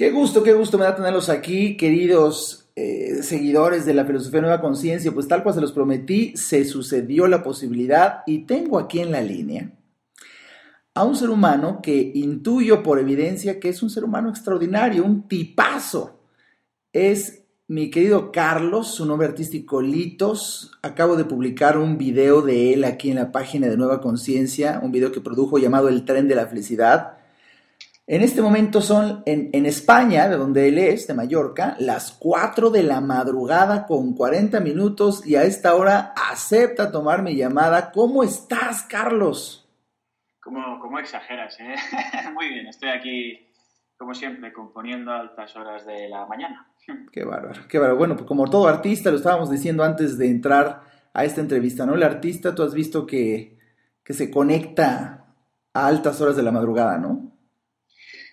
Qué gusto, qué gusto me da tenerlos aquí, queridos eh, seguidores de la filosofía Nueva Conciencia. Pues tal cual se los prometí, se sucedió la posibilidad y tengo aquí en la línea a un ser humano que intuyo por evidencia que es un ser humano extraordinario, un tipazo. Es mi querido Carlos, su nombre artístico Litos. Acabo de publicar un video de él aquí en la página de Nueva Conciencia, un video que produjo llamado El tren de la felicidad en este momento son en, España, de donde él es, de Mallorca, las 4 de la madrugada con 40 minutos y a esta hora acepta tomar mi llamada. ¿Cómo estás, Carlos? ¿Cómo, exageras? Eh? Muy bien, estoy aquí, como siempre, componiendo a altas horas de la mañana. Qué bárbaro, qué bárbaro. Bueno, pues como todo artista, lo estábamos diciendo antes de entrar a esta entrevista, ¿no? El artista, tú has visto que, que se conecta a altas horas de la madrugada, ¿no?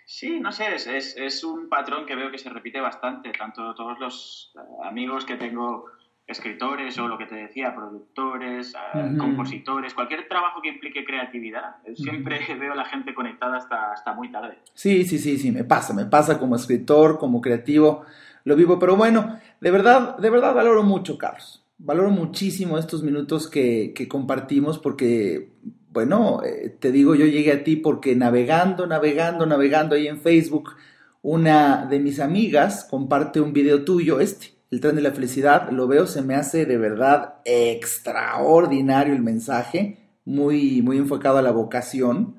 Sí, no sé, es, es, un patrón que veo que se repite bastante, tanto todos los eh, amigos que tengo, escritores o lo que te decía, productores, eh, compositores, cualquier trabajo que implique creatividad, eh, siempre veo a la gente conectada hasta, hasta muy tarde. Sí, sí, sí, sí, me pasa, me pasa como escritor, como creativo, lo vivo, pero bueno, de verdad, de verdad valoro mucho, Carlos. Valoro muchísimo estos minutos que, que compartimos porque bueno, eh, te digo, yo llegué a ti porque navegando, navegando, navegando ahí en Facebook, una de mis amigas comparte un video tuyo, este, el tren de la felicidad, lo veo, se me hace de verdad extraordinario el mensaje, muy, muy enfocado a la vocación.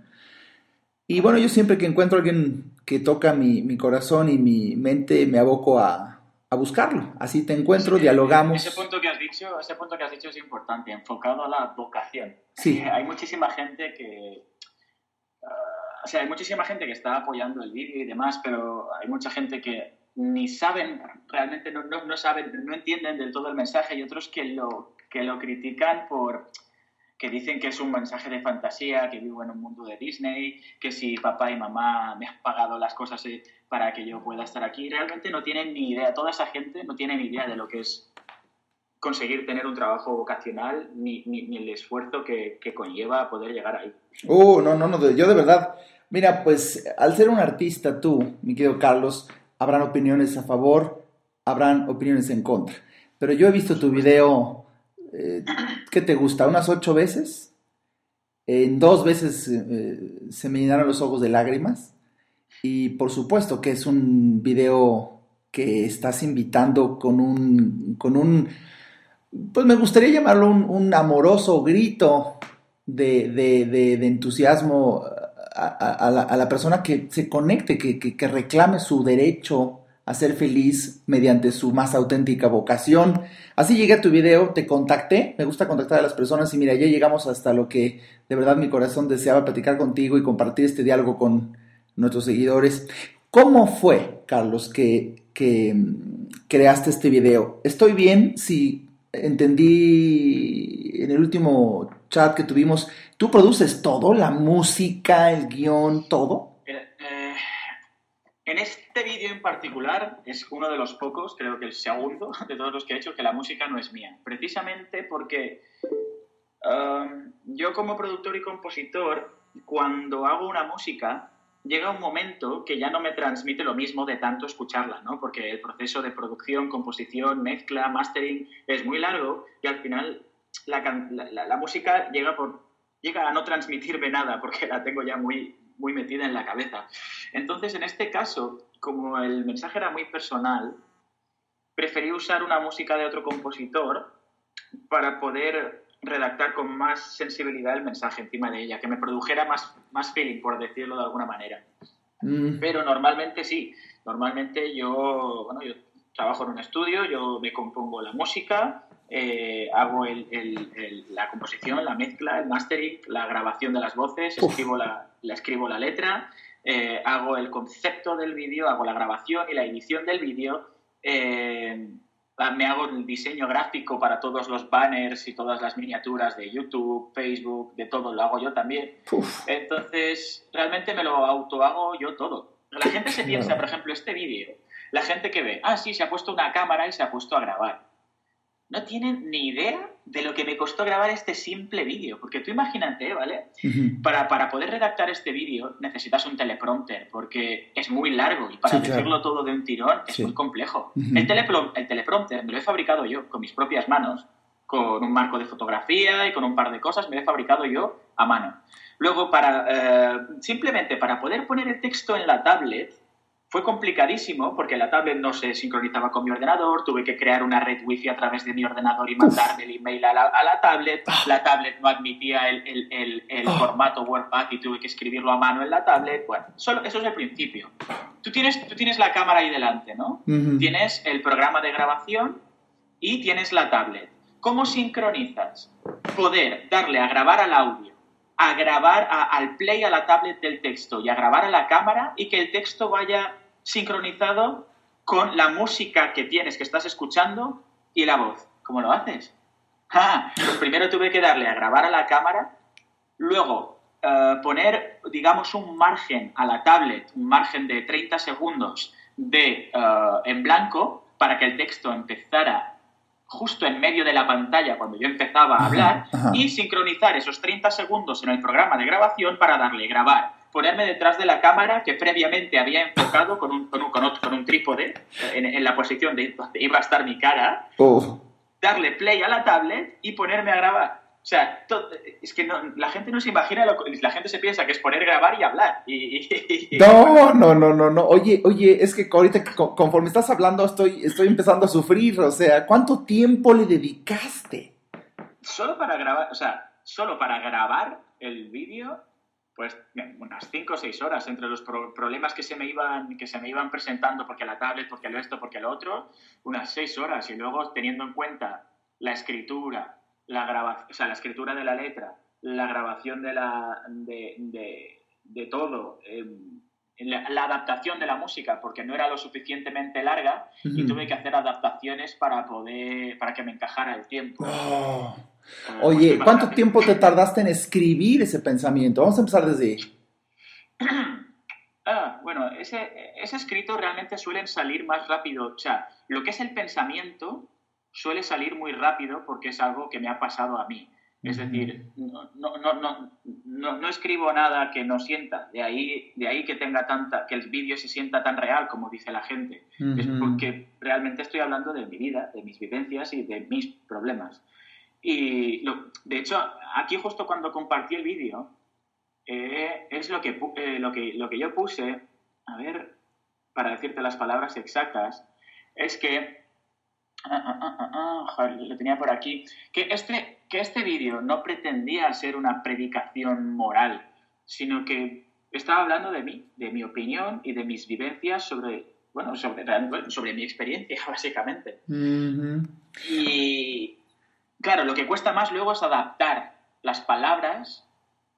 Y bueno, yo siempre que encuentro a alguien que toca mi, mi corazón y mi mente, me aboco a, a buscarlo. Así te encuentro, dialogamos. Ese punto, que has dicho, ese punto que has dicho es importante, enfocado a la vocación. Sí. hay muchísima gente que... Ah, o sea, hay muchísima gente que está apoyando el vídeo y demás, pero hay mucha gente que ni saben, realmente no, no, no, saben, no entienden del todo el mensaje y otros que lo, que lo critican por que dicen que es un mensaje de fantasía, que vivo en un mundo de Disney, que si papá y mamá me han pagado las cosas eh, para que yo pueda estar aquí, realmente no tienen ni idea, toda esa gente no tiene ni idea de lo que es conseguir tener un trabajo vocacional ni, ni, el esfuerzo que, que, conlleva poder llegar ahí. Uh, no, no, no, yo de verdad, mira, pues al ser un artista tú, mi querido Carlos, habrán opiniones a favor, habrán opiniones en contra, pero yo he visto tu video eh, ¿qué te gusta? ¿Unas ocho veces? En dos veces eh, se me llenaron los ojos de lágrimas. Y por supuesto que es un video que estás invitando con un, con un pues me gustaría llamarlo un, amoroso grito de, entusiasmo a, la, persona que se conecte, que, que reclame su derecho a ser feliz mediante su más auténtica vocación. Así llegué a tu video, te contacté, me gusta contactar a las personas y mira, ya llegamos hasta lo que de verdad mi corazón deseaba platicar contigo y compartir este diálogo con nuestros seguidores. ¿Cómo fue, Carlos, que, que mm, creaste este video? ¿Estoy bien? Si entendí en el último chat que tuvimos, ¿tú produces todo? ¿La música, el guion, todo? En este vídeo en particular es uno de los pocos, creo que el segundo de todos los que he hecho, que la música no es mía. Precisamente porque um, yo como productor y compositor, cuando hago una música, llega un momento que ya no me transmite lo mismo de tanto escucharla, ¿no? Porque el proceso de producción, composición, mezcla, mastering es muy largo y al final la, música llega, por, llega a no transmitirme nada porque la tengo ya muy, muy metida en la cabeza. Entonces, en este caso, como el mensaje era muy personal, preferí usar una música de otro compositor para poder redactar con más sensibilidad el mensaje encima de ella, que me produjera más, más feeling, por decirlo de alguna manera. Mm. Pero normalmente sí, normalmente yo, bueno, yo trabajo en un estudio, yo me compongo la música, eh, hago la composición, la mezcla, el mastering, la grabación de las voces, escribo la, escribo la letra, eh, hago el concepto del vídeo, hago la grabación y la edición del vídeo, eh, me hago el diseño gráfico para todos los banners y todas las miniaturas de YouTube, Facebook, de todo, lo hago yo también. Entonces, realmente me lo auto hago yo todo. La gente se piensa, por ejemplo, este vídeo, la gente que ve, ah, sí, se ha puesto una cámara y se ha puesto a grabar no tienen ni idea de lo que me costó grabar este simple vídeo. Porque tú imagínate, ¿vale? para, para, poder redactar este vídeo necesitas un teleprompter, porque es muy largo y para decirlo todo de un tirón es muy complejo. el, el teleprompter me lo he fabricado yo con mis propias manos, con un marco de fotografía y con un par de cosas, me lo he fabricado yo a mano. Luego, para, eh, simplemente para poder poner el texto en la tablet, fue complicadísimo porque la tablet no se sincronizaba con mi ordenador, tuve que crear una red wifi a través de mi ordenador y mandarme el email a la, tablet. Ah. La tablet no admitía el, el, el, ah. formato WordPad y tuve que escribirlo a mano en la tablet. Bueno, solo, eso es el principio. Tú tienes, tú tienes la cámara ahí delante, ¿no? Tienes el programa de grabación y tienes la tablet. ¿Cómo sincronizas? Poder darle a grabar al audio a grabar al play a la tablet del texto y a grabar a la cámara y que el texto vaya sincronizado con la música que tienes, que estás escuchando y la voz. ¿Cómo lo haces? Ah, pues primero tuve que darle a grabar a la cámara, luego eh, poner, digamos, un margen a la tablet, un margen de 30 segundos de, eh, en blanco para que el texto empezara justo en medio de la pantalla cuando yo empezaba a hablar y sincronizar esos 30 segundos en el programa de grabación para darle grabar, ponerme detrás de la cámara que previamente había enfocado con un, con un, con un trípode en, la posición de donde iba a estar mi cara, darle play a la tablet y ponerme a grabar. O sea, es que la gente no se imagina, la gente se piensa que es poner, grabar y hablar. no, no, no, no, no. Oye, oye, es que ahorita conforme estás hablando estoy, estoy empezando a sufrir. O sea, ¿cuánto tiempo le dedicaste? Solo para grabar, o sea, solo para grabar el vídeo, pues unas 5 o 6 horas entre los problemas que se me iban que se me iban presentando porque la tablet, porque lo esto, porque lo otro, unas 6 horas y luego teniendo en cuenta la escritura, la grabación, o sea, la escritura de la letra, la grabación de, la, de, de, todo, em, la, adaptación de la música, porque no era lo suficientemente larga y tuve que hacer adaptaciones para poder, para que me encajara el tiempo. Oh. Oye, ¿cuánto tiempo te tardaste en escribir ese pensamiento? Vamos a empezar desde ahí. Ah, bueno, ese, ese escrito realmente suelen salir más rápido. O sea, lo que es el pensamiento suele salir muy rápido porque es algo que me ha pasado a mí. Es decir, no, no, no, no, escribo nada que no sienta, de ahí, de ahí que tenga tanta, que el vídeo se sienta tan real como dice la gente. Es porque realmente estoy hablando de mi vida, de mis vivencias y de mis problemas. Y de hecho, aquí justo cuando compartí el vídeo, eh, es lo que, eh, lo, que, lo que yo puse, a ver, para decirte las palabras exactas, es que Ah, ah, ah, lo tenía por aquí. Que este, que este vídeo no pretendía ser una predicación moral, sino que estaba hablando de mí, de mi opinión y de mis vivencias sobre, bueno, sobre, sobre mi experiencia, básicamente. Y claro, lo que cuesta más luego es adaptar las palabras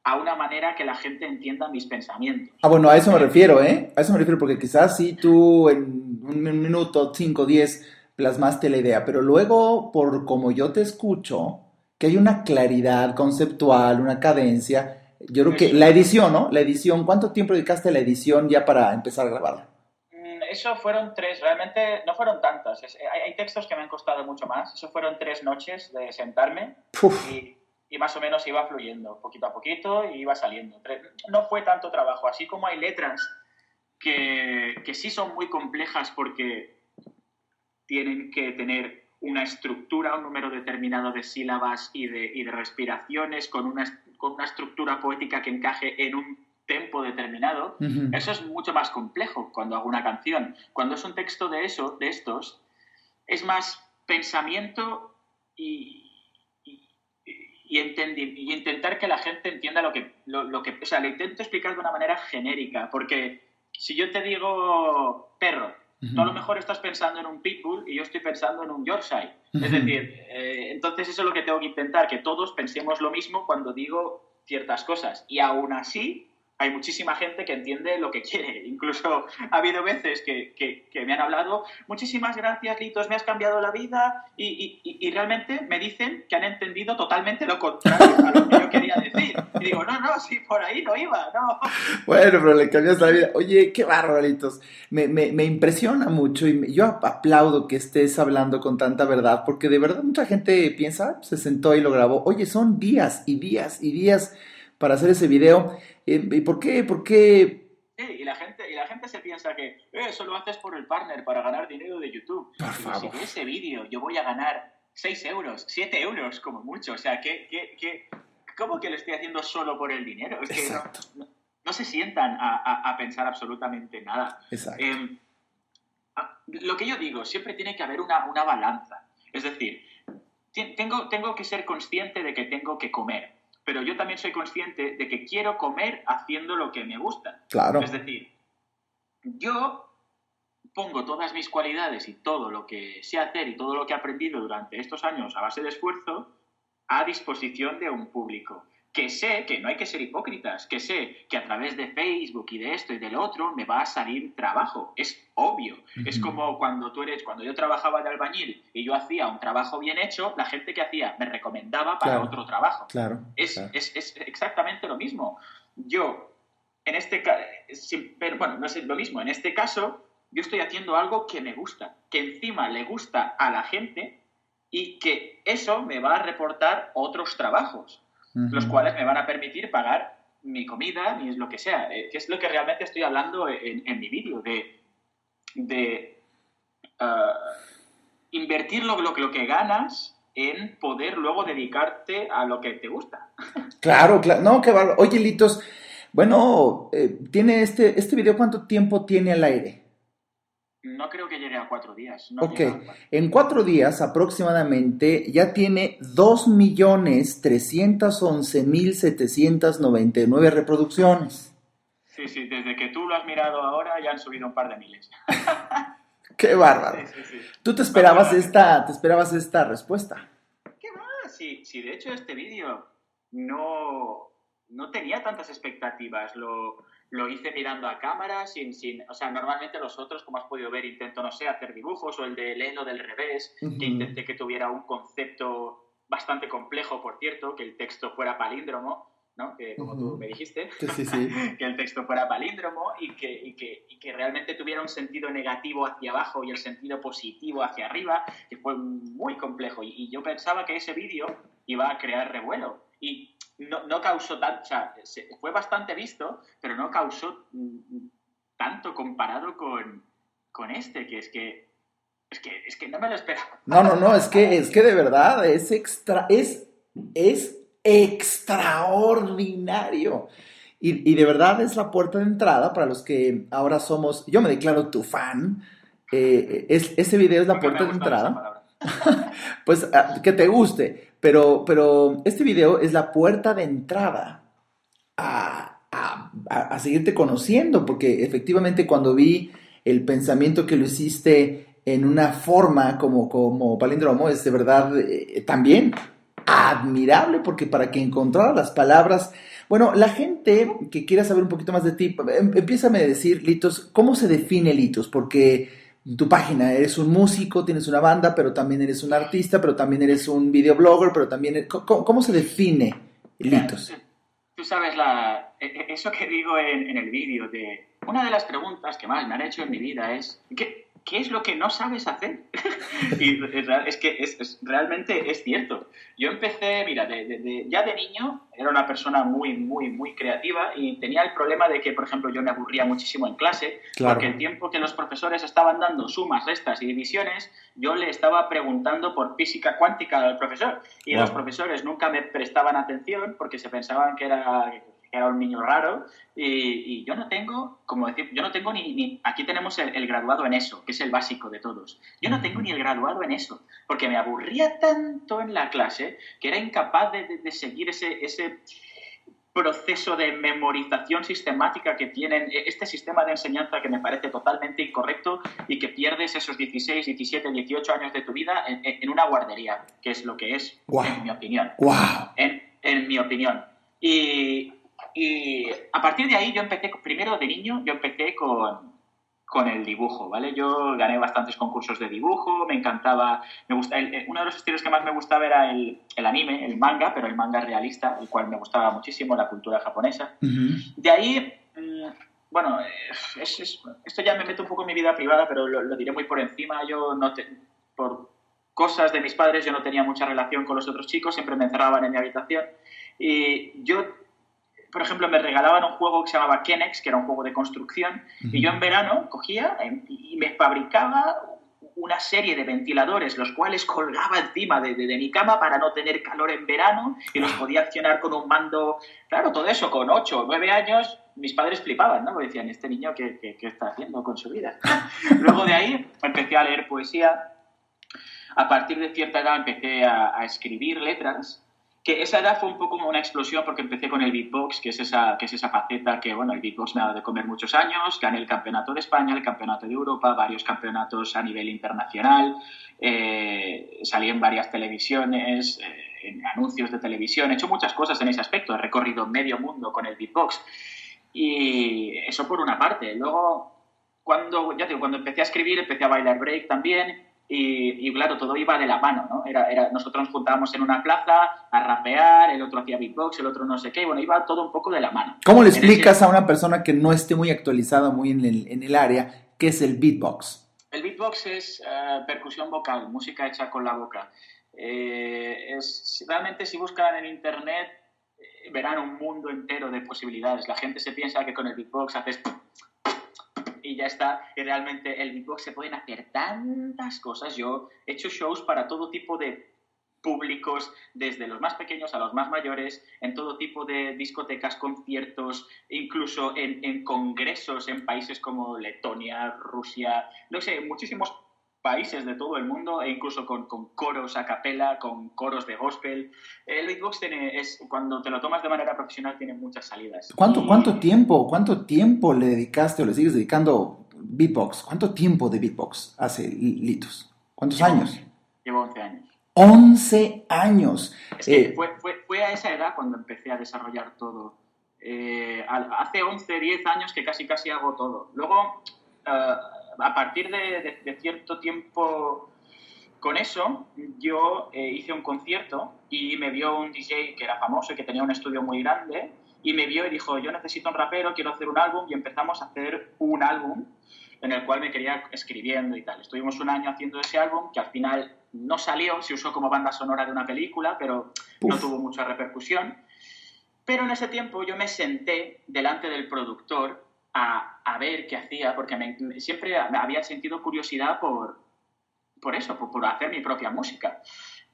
a una manera que la gente entienda mis pensamientos. Ah, bueno, a eso me refiero, ¿eh? A eso me refiero, porque quizás si tú en un minuto, cinco, diez plasmaste la idea, pero luego, por como yo te escucho, que hay una claridad conceptual, una cadencia, yo creo que la edición, ¿no? La edición, ¿cuánto tiempo dedicaste a la edición ya para empezar a grabarla? Mm, eso fueron tres, realmente no fueron tantas. hay, textos que me han costado mucho más. Eso fueron tres noches de sentarme y, y, más o menos iba fluyendo poquito a poquito y iba saliendo. No fue tanto trabajo, así como hay letras que, que sí son muy complejas porque tienen que tener una estructura, un número determinado de sílabas y de, y de respiraciones, con una, con una, estructura poética que encaje en un tempo determinado. Eso es mucho más complejo cuando hago una canción. Cuando es un texto de eso, de estos, es más pensamiento y, y, y, intentar que la gente entienda lo que, lo, que... O sea, le intento explicar de una manera genérica, porque si yo te digo perro, Tú a lo mejor estás pensando en un pitbull y yo estoy pensando en un Yorkshire. Es decir, eh, entonces eso es lo que tengo que intentar, que todos pensemos lo mismo cuando digo ciertas cosas. Y aún así, hay muchísima gente que entiende lo que quiere. Incluso ha habido veces que, que, me han hablado, muchísimas gracias, Litos, me has cambiado la vida, y, y, y, realmente me dicen que han entendido totalmente lo contrario a lo que yo quería decir. Y digo, no, no, sí, por ahí no iba, no. Bueno, pero le cambiaste la vida. Oye, qué bárbaro, Litos. Me, me, me impresiona mucho y yo aplaudo que estés hablando con tanta verdad, porque de verdad mucha gente piensa, se sentó y lo grabó. Oye, son días y días y días para hacer ese video. Eh, ¿Y por qué? ¿Por qué? Sí, y la gente, y la gente se piensa que eh, eso lo haces por el partner para ganar dinero de YouTube. Por favor. Si ese vídeo, yo voy a ganar 6 euros, 7 euros como mucho. O sea, ¿qué, qué, qué, ¿cómo que lo estoy haciendo solo por el dinero? Es que no, no, se sientan a, a, pensar absolutamente nada. Exacto. Eh, lo que yo digo, siempre tiene que haber una, una balanza. Es decir, tengo, tengo que ser consciente de que tengo que comer pero yo también soy consciente de que quiero comer haciendo lo que me gusta. Claro. Es decir, yo pongo todas mis cualidades y todo lo que sé hacer y todo lo que he aprendido durante estos años a base de esfuerzo a disposición de un público que sé que no hay que ser hipócritas, que sé que a través de Facebook y de esto y del otro me va a salir trabajo, es obvio. Es como cuando tú eres, cuando yo trabajaba de albañil y yo hacía un trabajo bien hecho, la gente que hacía me recomendaba para otro trabajo. Claro. Es, Es, es, exactamente lo mismo. Yo, en este caso, bueno, no es lo mismo, en este caso, yo estoy haciendo algo que me gusta, que encima le gusta a la gente y que eso me va a reportar otros trabajos los cuales me van a permitir pagar mi comida, ni es lo que sea, eh, que es lo que realmente estoy hablando en, mi vídeo, de, de ah, invertir lo, lo, lo, que ganas en poder luego dedicarte a lo que te gusta. Claro, claro, no, qué barro. Oye, Litos, bueno, eh, tiene este, este video, ¿cuánto tiempo tiene al aire? No creo que llegue a cuatro días. ok, en cuatro días aproximadamente ya tiene 2.311.799 reproducciones. Sí, sí, desde que tú lo has mirado ahora ya han subido un par de miles. ¡Qué bárbaro! Sí, sí, ¿Tú te esperabas, esta, te esperabas esta respuesta? ¿Qué más? Sí, sí, de hecho este vídeo no, no tenía tantas expectativas. Lo, lo hice mirando a cámara, sin, sin, o sea, normalmente los otros, como has podido ver, intento, no sé, hacer dibujos o el de Leno del revés, que intenté que tuviera un concepto bastante complejo, por cierto, que el texto fuera palíndromo, ¿no? Que, como tú me dijiste, que el texto fuera palíndromo y que, y, que, y que, realmente tuviera un sentido negativo hacia abajo y el sentido positivo hacia arriba, que fue muy complejo. Y, y yo pensaba que ese vídeo iba a crear revuelo. Y no, no causó tanto, o sea, fue bastante visto, pero no causó mm, tanto comparado con, con este, que es que es que, es que no me lo esperaba. No, no, no, es que, es que de verdad es extra, es, es extraordinario. Y, y, de verdad es la puerta de entrada para los que ahora somos, yo me declaro tu fan, eh, es, ese video es la puerta de entrada. pues ah, que te guste, pero, pero este video es la puerta de entrada a, seguirte conociendo, porque efectivamente cuando vi el pensamiento que lo hiciste en una forma como, como palíndromo, es de verdad eh, también admirable, porque para que encontrara las palabras, bueno, la gente que quiera saber un poquito más de ti, em, empieza a decir, Litos, ¿cómo se define Litos? Porque tu página. Eres un músico, tienes una banda, pero también eres un artista, pero también eres un videoblogger, pero también... ¿Cómo, se define Litos? Tú sabes, la, e, e, eso que digo en, en el vídeo de... Una de las preguntas que más me han hecho en mi vida es... ¿qué, ¿qué es lo que no sabes hacer? y es que es, realmente es cierto. Yo empecé, mira, ya de niño era una persona muy, muy, muy creativa y tenía el problema de que, por ejemplo, yo me aburría muchísimo en clase, porque el tiempo que los profesores estaban dando sumas, restas y divisiones, yo le estaba preguntando por física cuántica al profesor. Y los profesores nunca me prestaban atención porque se pensaban que era era un niño raro y, yo no tengo, como decir, yo no tengo ni, aquí tenemos el, graduado en eso, que es el básico de todos. Yo no tengo ni el graduado en eso, porque me aburría tanto en la clase que era incapaz de, seguir ese, ese proceso de memorización sistemática que tienen e, este sistema de enseñanza que me parece totalmente incorrecto y que pierdes esos 16, 17, 18 años de tu vida en, una guardería, que es lo que es, en mi opinión. Wow. En, en mi opinión. Y, Y a partir de ahí yo empecé, primero de niño, yo empecé con, con el dibujo, ¿vale? Yo gané bastantes concursos de dibujo, me encantaba, me gusta, uno de los estilos que más me gustaba era el, el, anime, el manga, pero el manga realista, el cual me gustaba muchísimo, la cultura japonesa. De ahí, mm, bueno, esto ya me meto un poco en mi vida privada, pero lo, diré muy por encima, yo no te, por cosas de mis padres yo no tenía mucha relación con los otros chicos, siempre me encerraban en mi habitación y yo por ejemplo, me regalaban un juego que se llamaba Kenex, que era un juego de construcción, y yo en verano cogía y me fabricaba una serie de ventiladores, los cuales colgaba encima de, mi cama para no tener calor en verano y los podía accionar con un mando. Claro, todo eso con 8 o 9 años, mis padres flipaban, ¿no? Me decían, ¿este niño qué, qué, está haciendo con su vida? Luego de ahí empecé a leer poesía. A partir de cierta edad empecé a escribir letras que esa edad fue un poco como una explosión porque empecé con el beatbox, que es esa, que es esa faceta que, bueno, el beatbox me ha dado de comer muchos años, gané el campeonato de España, el campeonato de Europa, varios campeonatos a nivel internacional, eh, salí en varias televisiones, eh, en anuncios de televisión, he hecho muchas cosas en ese aspecto, he recorrido medio mundo con el beatbox. Y eso por una parte. Luego, cuando, ya digo, cuando empecé a escribir, empecé a bailar break también y, claro, todo iba de la mano, ¿no? Era, era, nosotros nos juntábamos en una plaza a rapear, el otro hacía beatbox, el otro no sé qué, y bueno, iba todo un poco de la mano. ¿Cómo le explicas a una persona que no esté muy actualizada, muy en el, en el área, qué es el beatbox? El beatbox es eh, percusión vocal, música hecha con la boca. Eh, es, realmente si buscan en internet eh, verán un mundo entero de posibilidades. La gente se piensa que con el beatbox haces y ya está. Realmente el beatbox se pueden hacer tantas cosas. Yo he hecho shows para todo tipo de públicos, desde los más pequeños a los más mayores, en todo tipo de discotecas, conciertos, incluso en, en congresos en países como Letonia, Rusia, no sé, muchísimos países de todo el mundo e incluso con, coros a capela, con coros de gospel. El beatbox tiene, es, cuando te lo tomas de manera profesional tiene muchas salidas. ¿Cuánto, ¿Cuánto tiempo cuánto tiempo le dedicaste o le sigues dedicando beatbox? ¿Cuánto tiempo de beatbox hace Litos? ¿Cuántos años? Llevo 11 años. 11 años. Es que eh, fue, fue, fue, a esa edad cuando empecé a desarrollar todo. Eh, hace 11, 10 años que casi casi hago todo. Luego... Eh, a partir de, cierto tiempo con eso, yo eh, hice un concierto y me vio un DJ que era famoso y que tenía un estudio muy grande y me vio y dijo, yo necesito un rapero, quiero hacer un álbum y empezamos a hacer un álbum en el cual me quería escribiendo y tal. Estuvimos un año haciendo ese álbum que al final no salió, se usó como banda sonora de una película, pero no tuvo mucha repercusión. Pero en ese tiempo yo me senté delante del productor a, a ver qué hacía, porque me, siempre había sentido curiosidad por, por eso, por, hacer mi propia música.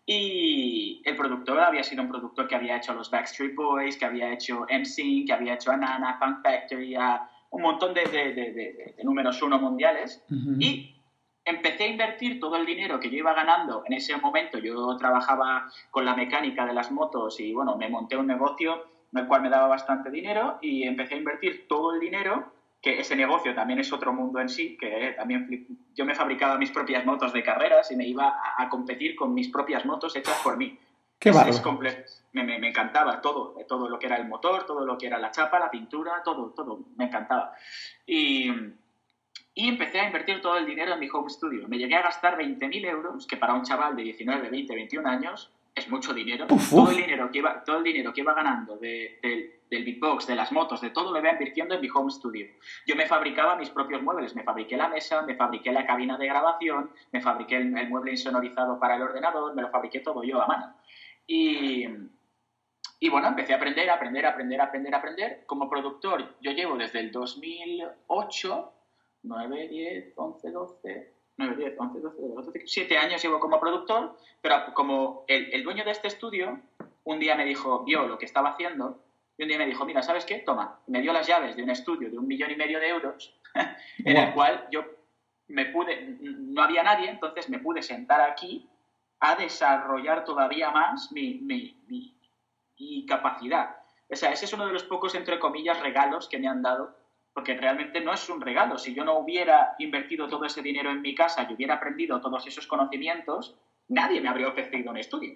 Y el productor había sido un productor que había hecho los Backstreet Boys, que había hecho MC, que había hecho Anana, Fun Factory, a un montón de, de, de, de números uno mundiales. Y empecé a invertir todo el dinero que yo iba ganando en ese momento. Yo trabajaba con la mecánica de las motos y bueno, me monté un negocio el cual me daba bastante dinero y empecé a invertir todo el dinero, que ese negocio también es otro mundo en sí, que también yo me fabricaba mis propias motos de carreras y me iba a, competir con mis propias motos hechas por mí. Qué es, me, me, me, encantaba todo, todo lo que era el motor, todo lo que era la chapa, la pintura, todo, todo, me encantaba. Y, y empecé a invertir todo el dinero en mi home studio. Me llegué a gastar 20.000 euros, que para un chaval de 19, 20, 21 años es mucho dinero. Todo, el dinero que iba, todo el dinero que iba ganando de, del beatbox, de las motos, de todo, lo iba invirtiendo en mi home studio. Yo me fabricaba mis propios muebles. Me fabriqué la mesa, me fabriqué la cabina de grabación, me fabriqué el, mueble insonorizado para el ordenador, me lo fabriqué todo yo a mano. Y, y bueno, empecé a aprender, aprender, aprender, aprender, aprender. Como productor, yo llevo desde el 2008, 9, 10, 11, 12, 9, 10, 11, 12, 12, 7 años llevo como productor, pero como el, el, dueño de este estudio un día me dijo, vio lo que estaba haciendo, y un día me dijo, mira, ¿sabes qué? Toma, me dio las llaves de un estudio de un millón y medio de euros, en el cual yo me pude, no había nadie, entonces me pude sentar aquí a desarrollar todavía más mi, mi, mi, mi capacidad. O sea, ese es uno de los pocos, entre comillas, regalos que me han dado porque realmente no es un regalo. Si yo no hubiera invertido todo ese dinero en mi casa y hubiera aprendido todos esos conocimientos, nadie me habría ofrecido un estudio.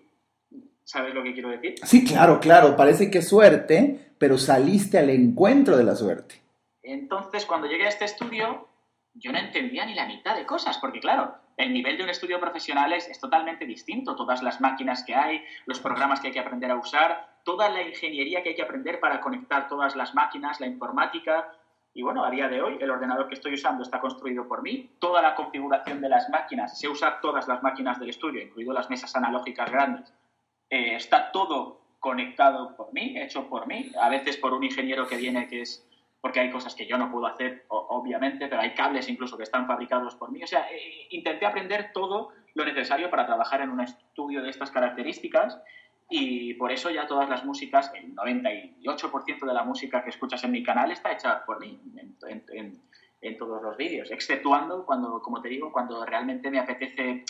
¿Sabes lo que quiero decir? Sí, claro, claro. Parece que suerte, pero saliste al encuentro de la suerte. Entonces, cuando llegué a este estudio, yo no entendía ni la mitad de cosas, porque claro, el nivel de un estudio profesional es, es, totalmente distinto. Todas las máquinas que hay, los programas que hay que aprender a usar, toda la ingeniería que hay que aprender para conectar todas las máquinas, la informática. Y bueno, a día de hoy el ordenador que estoy usando está construido por mí. Toda la configuración de las máquinas, se usa todas las máquinas del estudio, incluido las mesas analógicas grandes. Eh, está todo conectado por mí, hecho por mí, a veces por un ingeniero que viene que es porque hay cosas que yo no puedo hacer, obviamente, pero hay cables incluso que están fabricados por mí. O sea, eh, intenté aprender todo lo necesario para trabajar en un estudio de estas características y por eso ya todas las músicas, el 98% de la música que escuchas en mi canal está hecha por mí en, en, en todos los vídeos, exceptuando cuando, como te digo, cuando realmente me apetece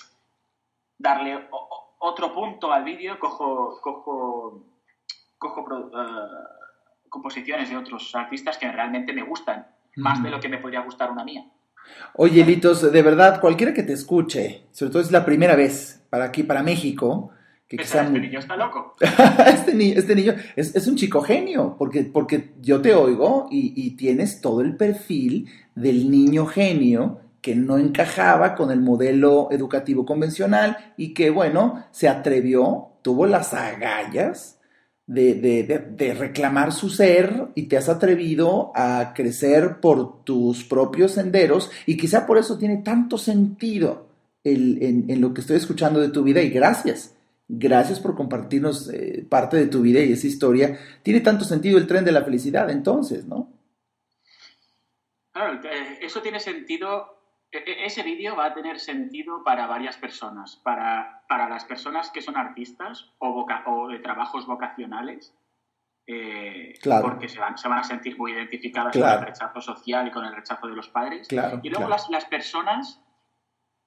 darle otro punto al vídeo, cojo, cojo, cojo uh, composiciones de otros artistas que realmente me gustan, más de lo que me podría gustar una mía. Oye, Litos, de verdad, cualquiera que te escuche, sobre todo es la primera vez para aquí, para México, que quizá... Este niño está loco. este, este, niño es, es, un chico genio, porque, porque yo te oigo y, y, tienes todo el perfil del niño genio que no encajaba con el modelo educativo convencional y que, bueno, se atrevió, tuvo las agallas de, de, de, reclamar su ser y te has atrevido a crecer por tus propios senderos y quizá por eso tiene tanto sentido el, en, en, lo que estoy escuchando de tu vida y gracias. Gracias por compartirnos eh, parte de tu vida y esa historia. Tiene tanto sentido el tren de la felicidad entonces, ¿no? Claro, eso tiene sentido e, e, ese vídeo va a tener sentido para varias personas, para, para las personas que son artistas o, o de trabajos vocacionales, eh, porque se van, se van a sentir muy identificadas con el rechazo social y con el rechazo de los padres. y luego las, las, personas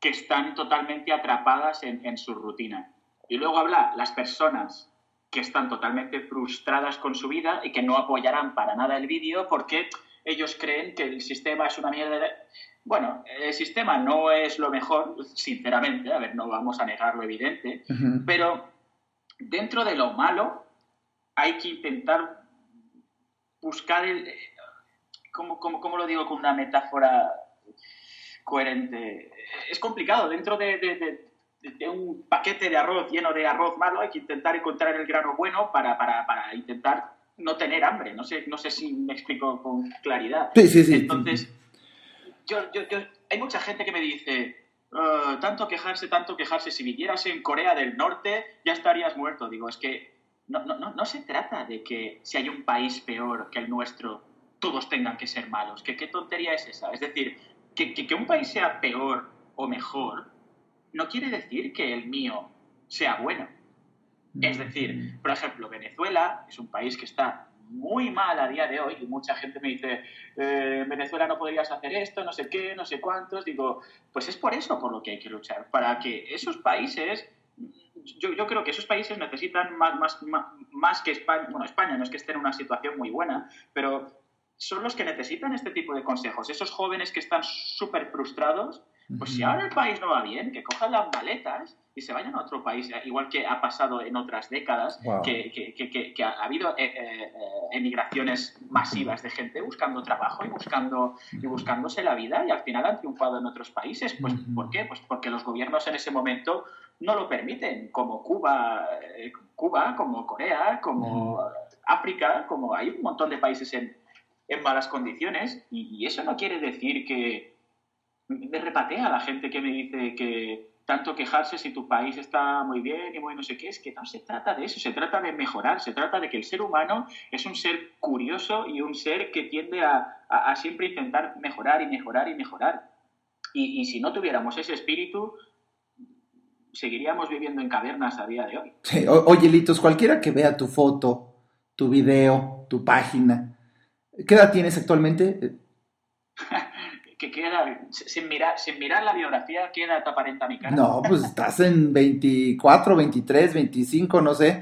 que están totalmente atrapadas en, en su rutina. Y luego habla las personas que están totalmente frustradas con su vida y que no apoyarán para nada el vídeo porque ellos creen que el sistema es una mierda. De... Bueno, el sistema no es lo mejor, sinceramente, a ver, no vamos a negar lo evidente, pero dentro de lo malo hay que intentar buscar el... ¿Cómo, cómo, lo digo con una metáfora coherente? Es complicado, dentro de, un paquete de arroz lleno de arroz malo hay que intentar encontrar el grano bueno para, para, para intentar no tener hambre. No sé, no sé si me explico con claridad. Sí, sí, sí. Entonces yo, hay mucha gente que me dice, ah, tanto quejarse, tanto quejarse, si vivieras en Corea del Norte ya estarías muerto. Digo, es que no, no, no, se trata de que si hay un país peor que el nuestro, todos tengan que ser malos. ¿Qué, qué tontería es esa? Es decir, que, que, que un país sea peor o mejor no quiere decir que el mío sea bueno. Es decir, por ejemplo, Venezuela es un país que está muy mal a día de hoy y mucha gente me dice, eh, en Venezuela no podrías hacer esto, no sé qué, no sé cuántos. Digo, pues es por eso por lo que hay que luchar, para que esos países, yo, yo creo que esos países necesitan más, más, más, que España, bueno, España no es que esté en una situación muy buena, pero son los que necesitan este tipo de consejos. Esos jóvenes que están súper frustrados, pues si ahora el país no va bien, que cojan las maletas y se vayan a otro país, eh, igual que ha pasado en otras décadas, que, que, que, ha habido eh, eh, emigraciones masivas de gente buscando trabajo y, buscando, y buscándose la vida y al final han triunfado en otros países. Pues, ¿Por qué? Pues porque los gobiernos en ese momento no lo permiten, como Cuba, Cuba como Corea, como África, como hay un montón de países en, en malas condiciones y eso no quiere decir que me repatea la gente que me dice que tanto quejarse si tu país está muy bien y muy no sé qué, es que no se trata de eso, se trata de mejorar, se trata de que el ser humano es un ser curioso y un ser que tiende a, a, siempre intentar mejorar y mejorar y mejorar. Y, si no tuviéramos ese espíritu, seguiríamos viviendo en cavernas a día de hoy. oye, Litos, cualquiera que vea tu foto, tu video, tu página, ¿qué edad tienes actualmente? que queda, sin mirar, sin mirar la biografía, ¿qué edad te aparenta mi cara? No, pues estás en 24, 23, 25, no sé.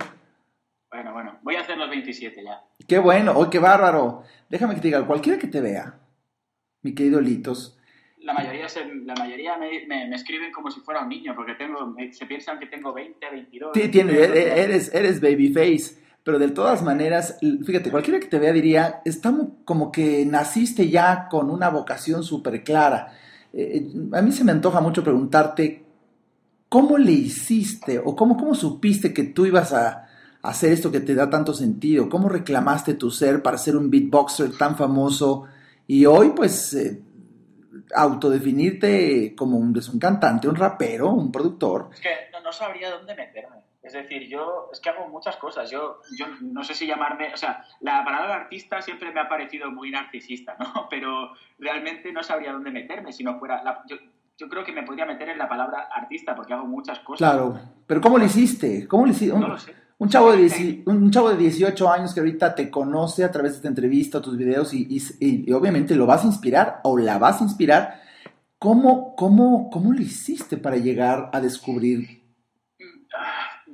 Bueno, bueno, voy a hacer los 27 ya. Qué bueno, oh, qué bárbaro. Déjame que te diga, cualquiera que te vea, mi querido Litos, la mayoría, se, la mayoría me, me, escriben como si fuera un niño, porque tengo, se piensan que tengo 20, 22. Sí, tiene, eres, eres babyface. Pero de todas maneras, fíjate, cualquiera que te vea diría, está como que naciste ya con una vocación súper clara. Eh, a mí se me antoja mucho preguntarte, ¿cómo le hiciste o cómo, cómo supiste que tú ibas a, hacer esto que te da tanto sentido? ¿Cómo reclamaste tu ser para ser un beatboxer tan famoso y hoy pues eh, autodefinirte como un, un, cantante, un rapero, un productor? Es que no sabría dónde meterme. Es decir, yo es que hago muchas cosas. Yo, yo no sé si llamarme, o sea, la palabra artista siempre me ha parecido muy narcisista, ¿no? Pero realmente no sabría dónde meterme si no fuera. yo, yo, creo que me podría meter en la palabra artista porque hago muchas cosas. Claro, pero ¿cómo lo hiciste? ¿Cómo lo hiciste? no lo sé. Un chavo, de un chavo de 18 años que ahorita te conoce a través de esta entrevista, tus videos y, y, obviamente lo vas a inspirar o la vas a inspirar. ¿Cómo, cómo, ¿Cómo lo hiciste para llegar a descubrir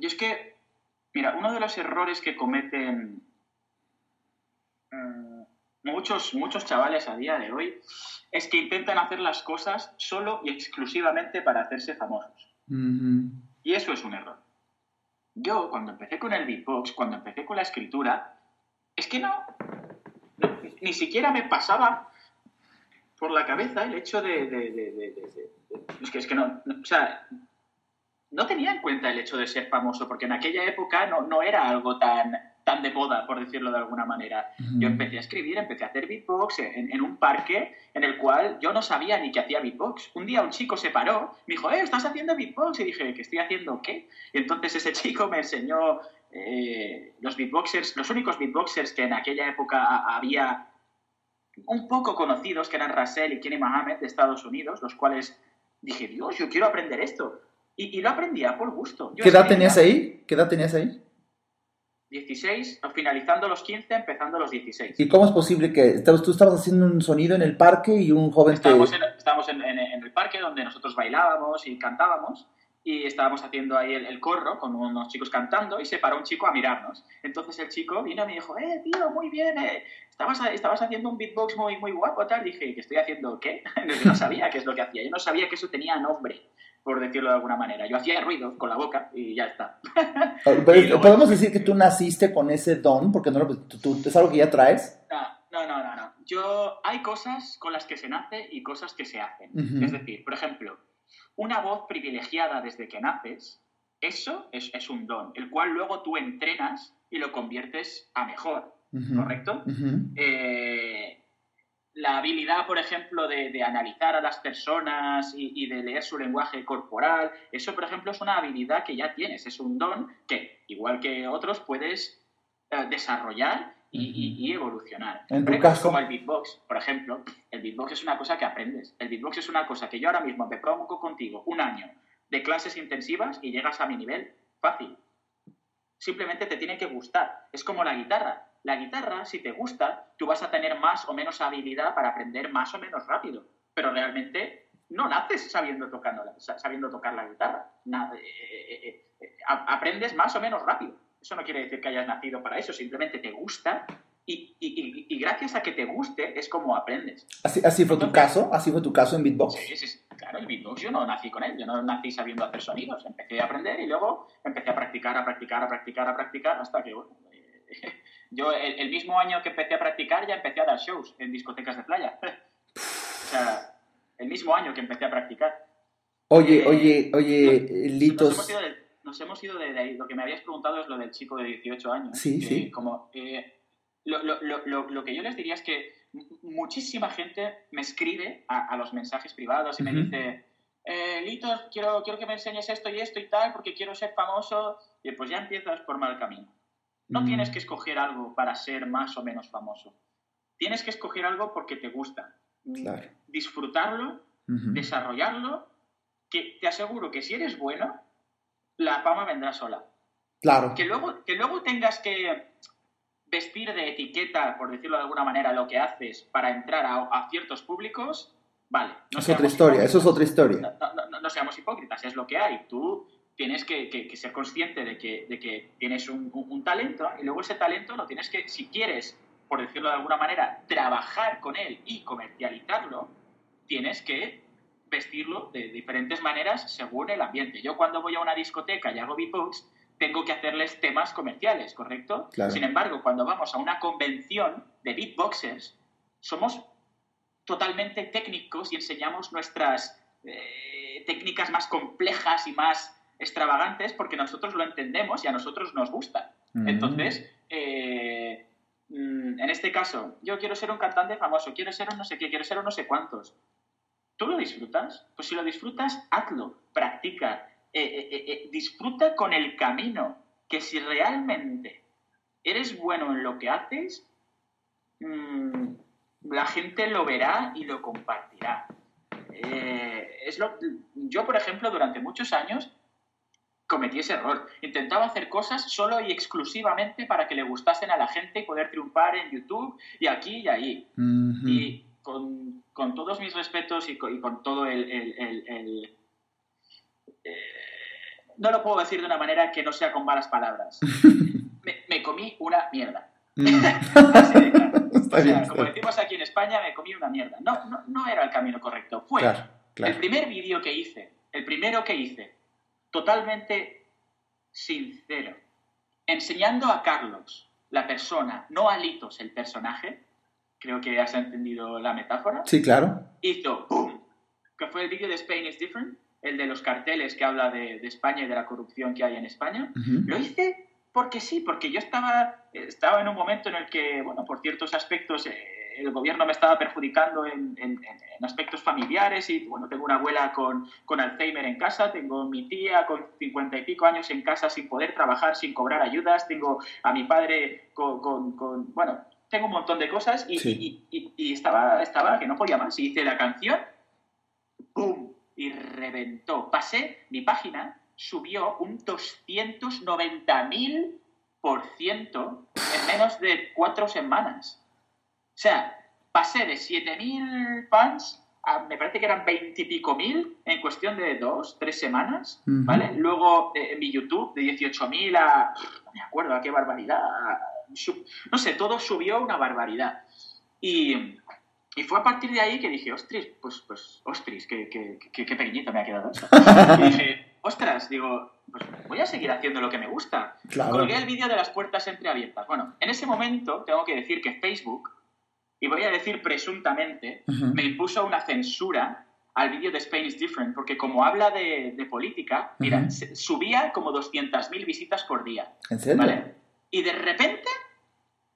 y es que, mira, uno de los errores que cometen mm, muchos, muchos chavales a día de hoy es que intentan hacer las cosas solo y exclusivamente para hacerse famosos. Y eso es un error. Yo, cuando empecé con el beatbox, cuando empecé con la escritura, es que no, ni siquiera me pasaba por la cabeza el hecho de, es que es que no, o sea, no tenía en cuenta el hecho de ser famoso, porque en aquella época no, no era algo tan, tan de moda, por decirlo de alguna manera. Yo empecé a escribir, empecé a hacer beatbox en, en, un parque en el cual yo no sabía ni que hacía beatbox. Un día un chico se paró, me dijo, eh, ¿estás haciendo beatbox? Y dije, ¿qué estoy haciendo qué? Y entonces ese chico me enseñó eh, los beatboxers, los únicos beatboxers que en aquella época había un poco conocidos, que eran Russell y Kenny Mohammed de Estados Unidos, los cuales dije, Dios, yo quiero aprender esto. Y, lo aprendía por gusto. ¿Qué edad tenías ahí? ¿Qué edad tenías ahí? 16, finalizando los 15, empezando los 16. ¿Y cómo es posible que tú estabas haciendo un sonido en el parque y un joven estábamos En, estábamos en, el parque donde nosotros bailábamos y cantábamos y estábamos haciendo ahí el, corro con unos chicos cantando y se paró un chico a mirarnos. Entonces el chico vino y me dijo, eh, tío, muy bien, eh, estabas, estabas haciendo un beatbox muy, muy guapo, tal. Dije, ¿qué estoy haciendo qué? no sabía qué es lo que hacía, yo no sabía que eso tenía nombre por decirlo de alguna manera. Yo hacía ruido con la boca y ya está. ¿Podemos decir que tú naciste con ese don? Porque no, tú, es algo que ya traes. No, no, no, no. Yo, hay cosas con las que se nace y cosas que se hacen. Es decir, por ejemplo, una voz privilegiada desde que naces, eso es, un don, el cual luego tú entrenas y lo conviertes a mejor, ¿correcto? eh, la habilidad, por ejemplo, de, analizar a las personas y, de leer su lenguaje corporal, eso, por ejemplo, es una habilidad que ya tienes, es un don que, igual que otros, puedes eh, desarrollar y, evolucionar. En tu caso... Como el beatbox, por ejemplo, el beatbox es una cosa que aprendes. El beatbox es una cosa que yo ahora mismo me provoco contigo un año de clases intensivas y llegas a mi nivel fácil. Simplemente te tiene que gustar. Es como la guitarra la guitarra, si te gusta, tú vas a tener más o menos habilidad para aprender más o menos rápido, pero realmente no naces sabiendo, tocando, sabiendo tocar la guitarra. Eh, eh, eh, aprendes más o menos rápido. Eso no quiere decir que hayas nacido para eso, simplemente te gusta y, gracias a que te guste es como aprendes. ¿Así, así fue tu caso? ¿Así fue tu caso en beatbox? Sí, sí, claro, el beatbox yo no nací con él, yo no nací sabiendo hacer sonidos, empecé a aprender y luego empecé a practicar, a practicar, a practicar, a practicar hasta que, bueno, yo el, mismo año que empecé a practicar ya empecé a dar shows en discotecas de playa. o sea, el mismo año que empecé a practicar. Oye, eh, oye, oye, Litos. Nos hemos ido de, ahí. Lo que me habías preguntado es lo del chico de 18 años. Sí, sí. Como, eh, lo, lo, lo, lo, que yo les diría es que muchísima gente me escribe a, los mensajes privados y me dice, eh, Litos, quiero, quiero que me enseñes esto y esto y tal porque quiero ser famoso. Y pues ya empiezas por mal camino. No tienes mm. que escoger algo para ser más o menos famoso. Tienes que escoger algo porque te gusta. Disfrutarlo, desarrollarlo, que te aseguro que si eres bueno, la fama vendrá sola. Claro. Que luego, que luego tengas que vestir de etiqueta, por decirlo de alguna manera, lo que haces para entrar a, ciertos públicos, vale. es otra historia, eso es otra historia. No, seamos hipócritas, es lo que hay. Tú tienes que, ser consciente de que, tienes un, talento y luego ese talento lo tienes que, si quieres, por decirlo de alguna manera, trabajar con él y comercializarlo, tienes que vestirlo de diferentes maneras según el ambiente. Yo cuando voy a una discoteca y hago beatbox, tengo que hacerles temas comerciales, ¿correcto? Sin embargo, cuando vamos a una convención de beatboxers, somos totalmente técnicos y enseñamos nuestras eh, técnicas más complejas y más extravagantes porque nosotros lo entendemos y a nosotros nos gusta. Mm. Entonces, eh, mm, en este caso, yo quiero ser un cantante famoso, quiero ser un no sé qué, quiero ser un no sé cuántos. ¿Tú lo disfrutas? Pues si lo disfrutas, hazlo, practica, eh, disfruta con el camino, que si realmente eres bueno en lo que haces, mm, la gente lo verá y lo compartirá. Eh, es lo, yo, por ejemplo, durante muchos años cometí ese error. Intentaba hacer cosas solo y exclusivamente para que le gustasen a la gente y poder triunfar en YouTube y aquí y ahí. Y con, todos mis respetos y con, todo el... el, eh, no lo puedo decir de una manera que no sea con malas palabras. me, comí una mierda. Mm. como decimos aquí en España, me comí una mierda. No, no, no era el camino correcto. Fue el primer vídeo que hice, el primero que hice, totalmente sincero, enseñando a Carlos, la persona, no a Litos, el personaje. Creo que has entendido la metáfora. Sí, claro. Hizo ¡pum! Que fue el vídeo de Spain is Different, el de los carteles que habla de, España y de la corrupción que hay en España. Lo hice porque sí, porque yo estaba, estaba en un momento en el que, bueno, por ciertos aspectos, eh, el gobierno me estaba perjudicando en, aspectos familiares y, bueno, tengo una abuela con, con, Alzheimer en casa, tengo mi tía con cincuenta y pico años en casa sin poder trabajar, sin cobrar ayudas, tengo a mi padre con, con, bueno, tengo un montón de cosas y, y, estaba, estaba que no podía más. Y hice la canción, ¡pum! Y reventó. Pasé mi página subió un 290.000% en menos de cuatro semanas. O sea, pasé de 7.000 fans a, me parece que eran 20 y pico mil en cuestión de dos, tres semanas, ¿vale? Luego eh, en mi YouTube de 18.000 a, no me acuerdo, a qué barbaridad, no sé, todo subió una barbaridad. Y, y fue a partir de ahí que dije, ostras, pues, pues, ostras, qué, qué, qué, pequeñito me ha quedado. Y dije, ostras, digo, pues voy a seguir haciendo lo que me gusta. Colgué el vídeo de las puertas entreabiertas. Bueno, en ese momento tengo que decir que Facebook, y voy a decir presuntamente, me impuso una censura al vídeo de Spain is Different, porque como habla de, política, mira, subía como 200.000 visitas por día. ¿En serio? ¿vale? Y de repente,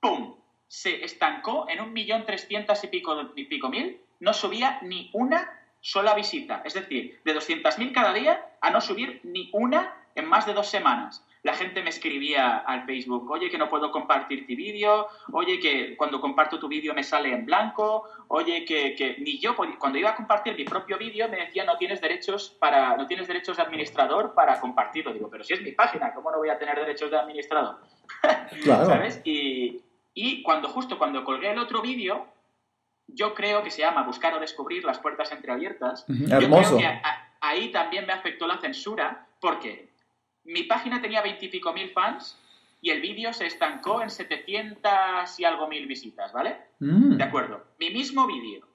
¡pum! Se estancó en un millón trescientos y pico, y pico mil, no subía ni una sola visita. Es decir, de 200.000 cada día a no subir ni una en más de dos semanas. La gente me escribía al Facebook, oye que no puedo compartir tu vídeo, oye que cuando comparto tu vídeo me sale en blanco, oye que, que, ni yo cuando iba a compartir mi propio vídeo me decía no tienes derechos para no tienes derechos de administrador para compartirlo. Digo, pero si es mi página, ¿cómo no voy a tener derechos de administrador? Claro. ¿Sabes? Y, y cuando justo cuando colgué el otro vídeo, yo creo que se llama Buscar o Descubrir las puertas entreabiertas. Hermoso. Yo creo que ahí también me afectó la censura porque mi página tenía veintipico mil fans y el vídeo se estancó en 700 y algo mil visitas, ¿vale? Mm. De acuerdo. Mi mismo vídeo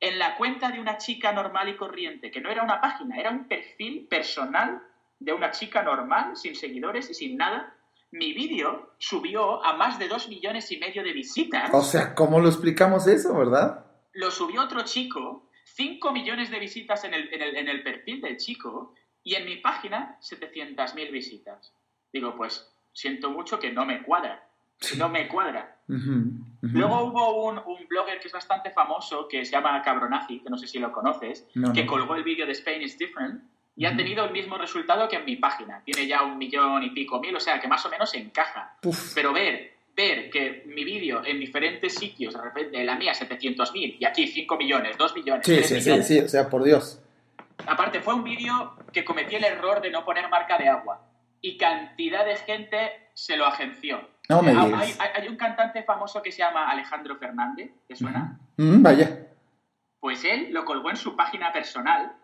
en la cuenta de una chica normal y corriente, que no era una página, era un perfil personal de una chica normal, sin seguidores y sin nada, mi vídeo subió a más de dos millones y medio de visitas. O sea, ¿cómo lo explicamos eso, verdad? Lo subió otro chico, 5 millones de visitas en el, en el, perfil del chico, y en mi página 700.000 visitas. Digo, pues siento mucho que no me cuadra. No me cuadra. Luego hubo un, un, blogger que es bastante famoso, que se llama Cabronazi, que no sé si lo conoces, que colgó el vídeo de Spain is Different, y ha tenido el mismo resultado que en mi página. Tiene ya un millón y pico mil, o sea que más o menos encaja. Pero ver, ver que mi vídeo en diferentes sitios, de repente la mía 700 mil y aquí 5 millones, 2 millones. Sí, sí, sí, sí, o sea, por Dios. Aparte, fue un vídeo que cometí el error de no poner marca de agua y cantidad de gente se lo agenció. No me hay, hay, un cantante famoso que se llama Alejandro Fernández, ¿te suena? Mm, vaya. Pues él lo colgó en su página personal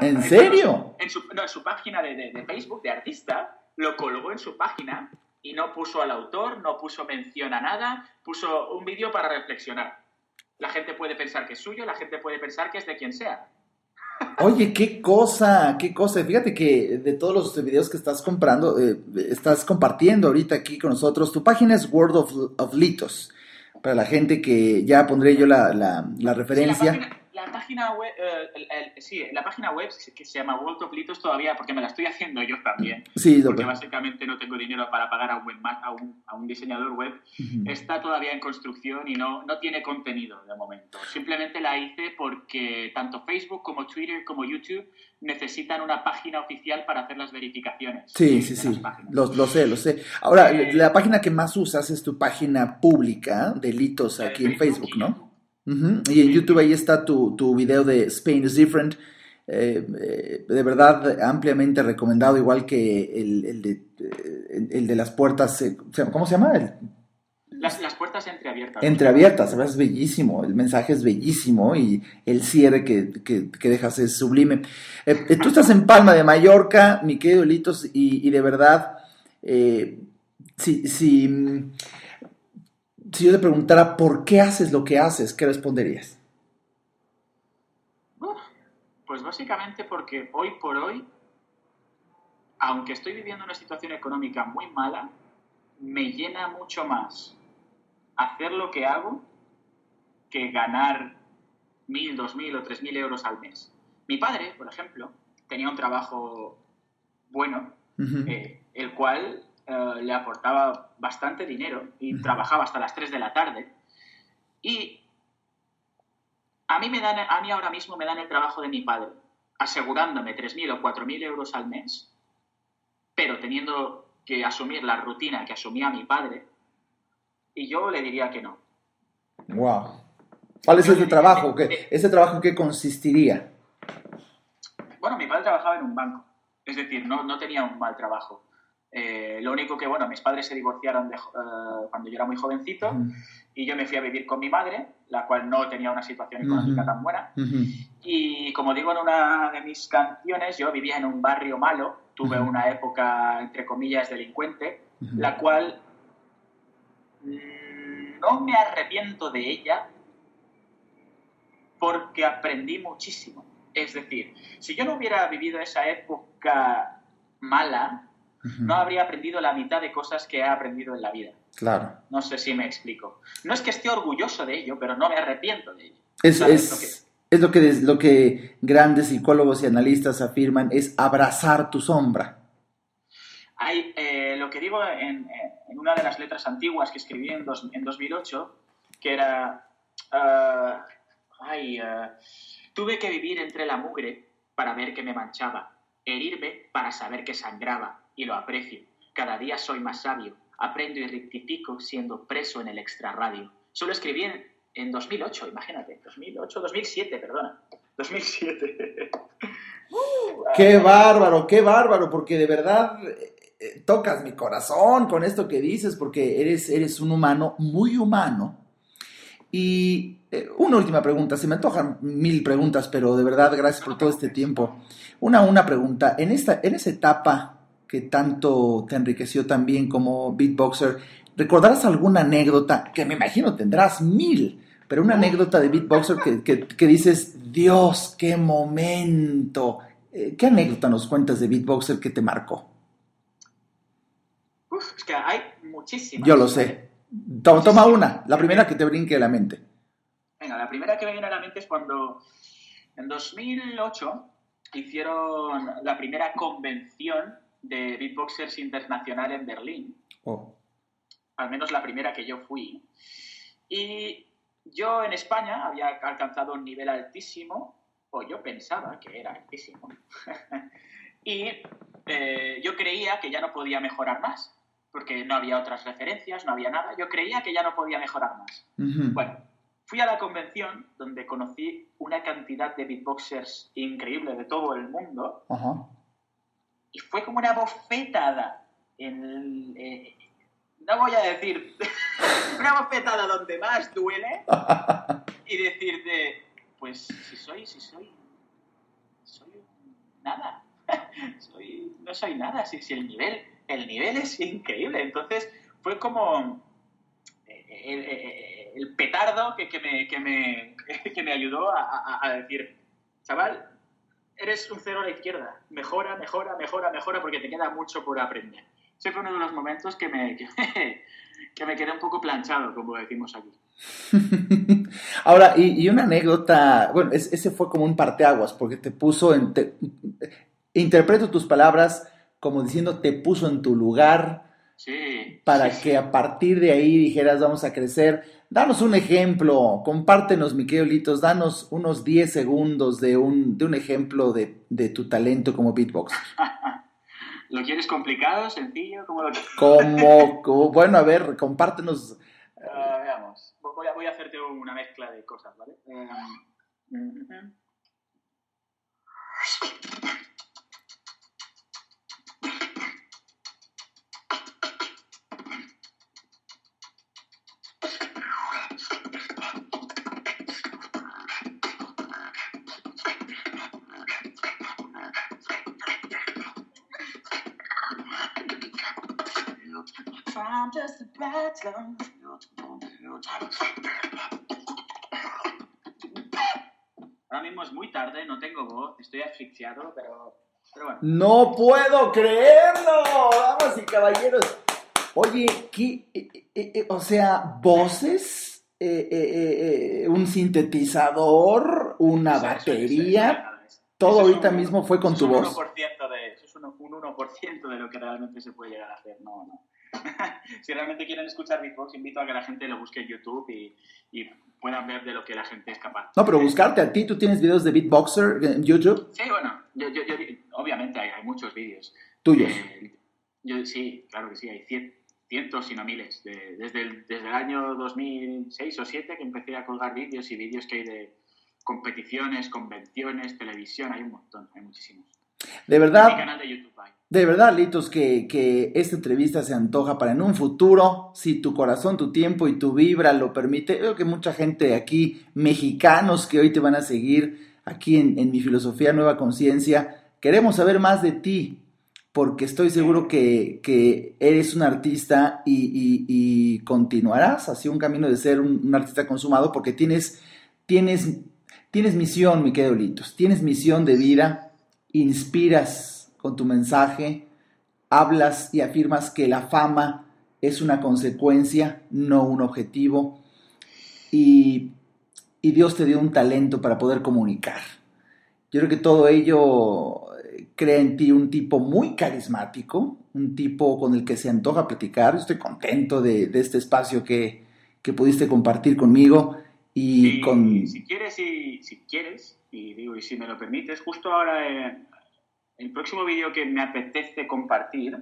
¿En serio? En su, no, en su página de, Facebook de artista, lo colgó en su página y no puso al autor, no puso mención a nada, puso un vídeo para reflexionar. La gente puede pensar que es suyo, la gente puede pensar que es de quien sea. Oye, qué cosa, qué cosa. Fíjate que de todos los videos que estás comprando, eh, estás compartiendo ahorita aquí con nosotros, tu página es World of, of Litos. Para la gente que ya pondré yo la, la, la referencia. Sí, la, página, la página web, eh, el, el, sí, la página web que se llama World of Litos todavía, porque me la estoy haciendo yo también. Sí, porque básicamente no tengo dinero para pagar a un, a un, a un diseñador web. Uh -huh. Está todavía en construcción y no, no tiene contenido de momento. Simplemente la hice porque tanto Facebook como Twitter como YouTube necesitan una página oficial para hacer las verificaciones. Sí, sí, sí. Lo, lo, sé, lo sé. Ahora, eh, la página que más usas es tu página pública de Litos aquí en Facebook, Facebook ¿no? Uh -huh. Y en YouTube ahí está tu, tu video de Spain is Different. Eh, eh, de verdad ampliamente recomendado, igual que el, el, de, el de, las puertas, eh, ¿cómo se llama? Las, las, puertas entreabiertas. Entreabiertas, es bellísimo, el mensaje es bellísimo y el cierre que, que, que dejas es sublime. Eh, tú estás en Palma de Mallorca, mi querido Litos, y, y de verdad, eh, si, si, si yo te preguntara por qué haces lo que haces, ¿qué responderías? Pues básicamente porque hoy por hoy, aunque estoy viviendo una situación económica muy mala, me llena mucho más hacer lo que hago que ganar mil, dos mil o tres mil euros al mes. Mi padre, por ejemplo, tenía un trabajo bueno, uh -huh. eh, el cual eh, le aportaba bastante dinero y uh -huh. trabajaba hasta las 3 de la tarde. Y a mí, me dan, a mí ahora mismo me dan el trabajo de mi padre, asegurándome 3.000 o 4.000 euros al mes, pero teniendo que asumir la rutina que asumía mi padre, y yo le diría que no. Wow. ¿Cuál es ese trabajo? ¿Qué, ¿Ese trabajo en qué consistiría? Bueno, mi padre trabajaba en un banco, es decir, no, no tenía un mal trabajo. Eh, lo único que, bueno, mis padres se divorciaron de, uh, cuando yo era muy jovencito uh -huh. y yo me fui a vivir con mi madre, la cual no tenía una situación económica uh -huh. tan buena. Y como digo en una de mis canciones, yo vivía en un barrio malo, tuve una época, entre comillas, delincuente, la cual mmm, no me arrepiento de ella porque aprendí muchísimo. Es decir, si yo no hubiera vivido esa época mala, Uh -huh. no habría aprendido la mitad de cosas que he aprendido en la vida. Claro. No sé si me explico. No es que esté orgulloso de ello, pero no me arrepiento de ello. Es, es, lo, que... es lo, que, lo que grandes psicólogos y analistas afirman, es abrazar tu sombra. Hay, eh, lo que digo en, en, una de las letras antiguas que escribí en, dos, en 2008, que era... Uh, ay, uh, tuve que vivir entre la mugre para ver que me manchaba, herirme para saber que sangraba, y lo aprecio. Cada día soy más sabio, aprendo y rectifico siendo preso en el extrarradio. Solo escribí en, en 2008, imagínate, 2008, 2007, perdona. 2007. uh, qué bárbaro, qué bárbaro, porque de verdad eh, tocas mi corazón con esto que dices, porque eres, eres un humano muy humano. Y eh, una última pregunta, se me antojan mil preguntas, pero de verdad, gracias por todo este tiempo. Una, una pregunta, en, esta, en esa etapa que tanto te enriqueció también como beatboxer, ¿recordarás alguna anécdota, que me imagino tendrás mil, pero una anécdota de beatboxer que, que, que dices, Dios, qué momento? Eh, ¿Qué anécdota nos cuentas de beatboxer que te marcó? Uf, es que hay muchísimas. Yo lo sé. Toma, una, la primera que te brinque a la mente. Venga, la primera que me viene a la mente es cuando en 2008 hicieron la primera convención de beatboxers internacional en Berlín. Oh. Al menos la primera que yo fui. Y yo en España había alcanzado un nivel altísimo, o yo pensaba que era altísimo. y eh, yo creía que ya no podía mejorar más, porque no había otras referencias, no había nada. Yo creía que ya no podía mejorar más. Uh -huh. Bueno, fui a la convención donde conocí una cantidad de beatboxers increíble de todo el mundo. Uh -huh y fue como una bofetada en eh, no voy a decir una bofetada donde más duele y decirte pues si soy si soy soy nada soy no soy nada si, si el nivel el nivel es increíble. Entonces fue como eh, el, el, el petardo que, que, me, que, me, que me ayudó a, a, a decir chaval eres un cero a la izquierda. Mejora, mejora, mejora, mejora, porque te queda mucho por aprender. Ese fue uno de los momentos que me, que, me quedé un poco planchado, como decimos aquí. Ahora, y, una anécdota, bueno, ese fue como un parteaguas, porque te puso en... interpreto tus palabras como diciendo te puso en tu lugar sí, para que a partir de ahí dijeras vamos a crecer. Danos un ejemplo, compártenos, mi querido Litos, danos unos 10 segundos de un, de un ejemplo de, de tu talento como beatboxer. ¿Lo quieres complicado, sencillo? ¿Cómo lo... como, bueno, a ver, compártenos. Uh, veamos, voy a, voy a, hacerte una mezcla de cosas, ¿vale? Um, Ahora mismo es muy tarde, no tengo voz, estoy asfixiado, pero, bueno. No puedo creerlo, damas y caballeros. Oye, ¿qué, eh, eh, eh, o sea, voces, un sintetizador, una batería, todo ahorita mismo fue con tu voz. 1% de, eso es un 1% de lo que realmente se puede llegar a hacer, no, no. si realmente quieren escuchar beatbox, invito a que la gente lo busque en YouTube y, y, puedan ver de lo que la gente es capaz. No, pero buscarte a ti, ¿tú tienes videos de beatboxer en YouTube? Sí, bueno, yo, yo, obviamente hay, hay, muchos vídeos. ¿Tuyos? Eh, yo, sí, claro que sí, hay cientos, si no miles. desde, el, desde el año 2006 o 2007 que empecé a colgar vídeos y vídeos que hay de competiciones, convenciones, televisión, hay un montón, hay muchísimos. De verdad. mi canal de YouTube hay. De verdad, Litos, que, que, esta entrevista se antoja para en un futuro, si tu corazón, tu tiempo y tu vibra lo permite. Creo que mucha gente aquí, mexicanos que hoy te van a seguir aquí en, mi filosofía Nueva Conciencia, queremos saber más de ti, porque estoy seguro que, que eres un artista y, y, continuarás hacia un camino de ser un, artista consumado, porque tienes, tienes, tienes misión, mi querido Litos, tienes misión de vida, inspiras con tu mensaje, hablas y afirmas que la fama es una consecuencia, no un objetivo, y, Dios te dio un talento para poder comunicar. Yo creo que todo ello eh, crea en ti un tipo muy carismático, un tipo con el que se antoja platicar. Estoy contento de, este espacio que, pudiste compartir conmigo. Y con... Si quieres, y, si quieres, y digo, y si me lo permites, justo ahora eh, el próximo vídeo que me apetece compartir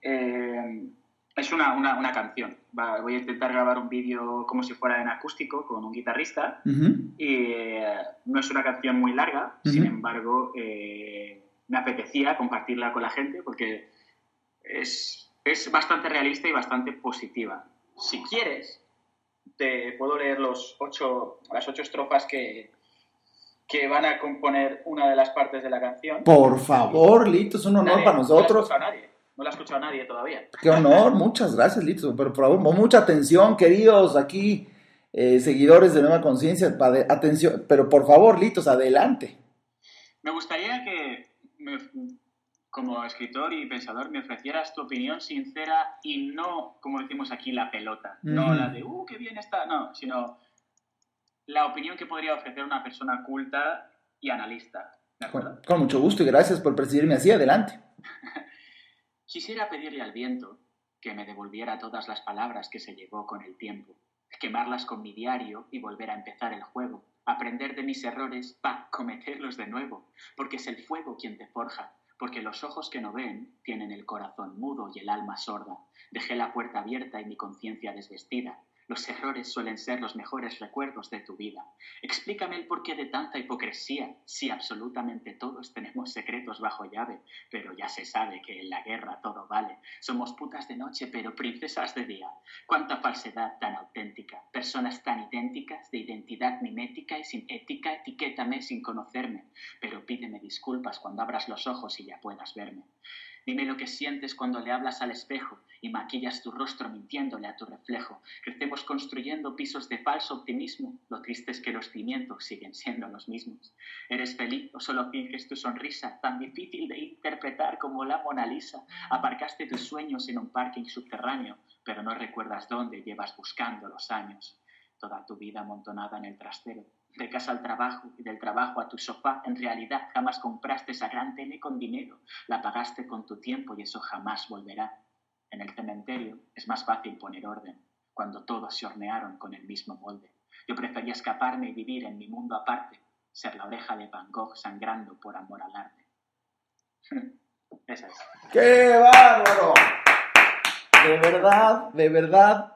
eh, es una, una, canción. voy a intentar grabar un vídeo como si fuera en acústico con un guitarrista. y, eh, no es una canción muy larga, sin embargo, eh, me apetecía compartirla con la gente porque es, es bastante realista y bastante positiva. Si quieres, te puedo leer los ocho, las ocho estrofas que, que van a componer una de las partes de la canción. Por favor, Lito, es un honor para nosotros. No la, nadie, no la ha escuchado nadie todavía. Qué honor, muchas gracias, Lito. Pero por favor, mucha atención, queridos aquí, eh, seguidores de Nueva Conciencia, atención, pero por favor, Litos, adelante. Me gustaría que, como escritor y pensador, me ofrecieras tu opinión sincera y no, como decimos aquí, la pelota. No la de, uh, qué bien está, no, sino la opinión que podría ofrecer una persona culta y analista. Con, mucho gusto y gracias por presidirme así. Adelante. Quisiera pedirle al viento que me devolviera todas las palabras que se llevó con el tiempo, quemarlas con mi diario y volver a empezar el juego, aprender de mis errores para cometerlos de nuevo, porque es el fuego quien te forja, porque los ojos que no ven tienen el corazón mudo y el alma sorda. Dejé la puerta abierta y mi conciencia desvestida, los errores suelen ser los mejores recuerdos de tu vida. Explícame el porqué de tanta hipocresía, si absolutamente todos tenemos secretos bajo llave, pero ya se sabe que en la guerra todo vale. Somos putas de noche, pero princesas de día. Cuánta falsedad tan auténtica, personas tan idénticas, de identidad mimética y sin ética, etiquétame sin conocerme, pero pídeme disculpas cuando abras los ojos y ya puedas verme. Dime lo que sientes cuando le hablas al espejo y maquillas tu rostro mintiéndole a tu reflejo. Crecemos construyendo pisos de falso optimismo. Lo triste es que los cimientos siguen siendo los mismos. ¿Eres feliz o solo finges tu sonrisa tan difícil de interpretar como la Mona Lisa? Aparcaste tus sueños en un parking subterráneo, pero no recuerdas dónde llevas buscando los años. Toda tu vida amontonada en el trastero de casa al trabajo y del trabajo a tu sofá, en realidad jamás compraste esa gran tele con dinero. La pagaste con tu tiempo y eso jamás volverá. En el cementerio es más fácil poner orden, cuando todos se hornearon con el mismo molde. Yo prefería escaparme y vivir en mi mundo aparte, ser la oreja de Van Gogh sangrando por amor al arte. ¡Qué bárbaro! De verdad, de verdad,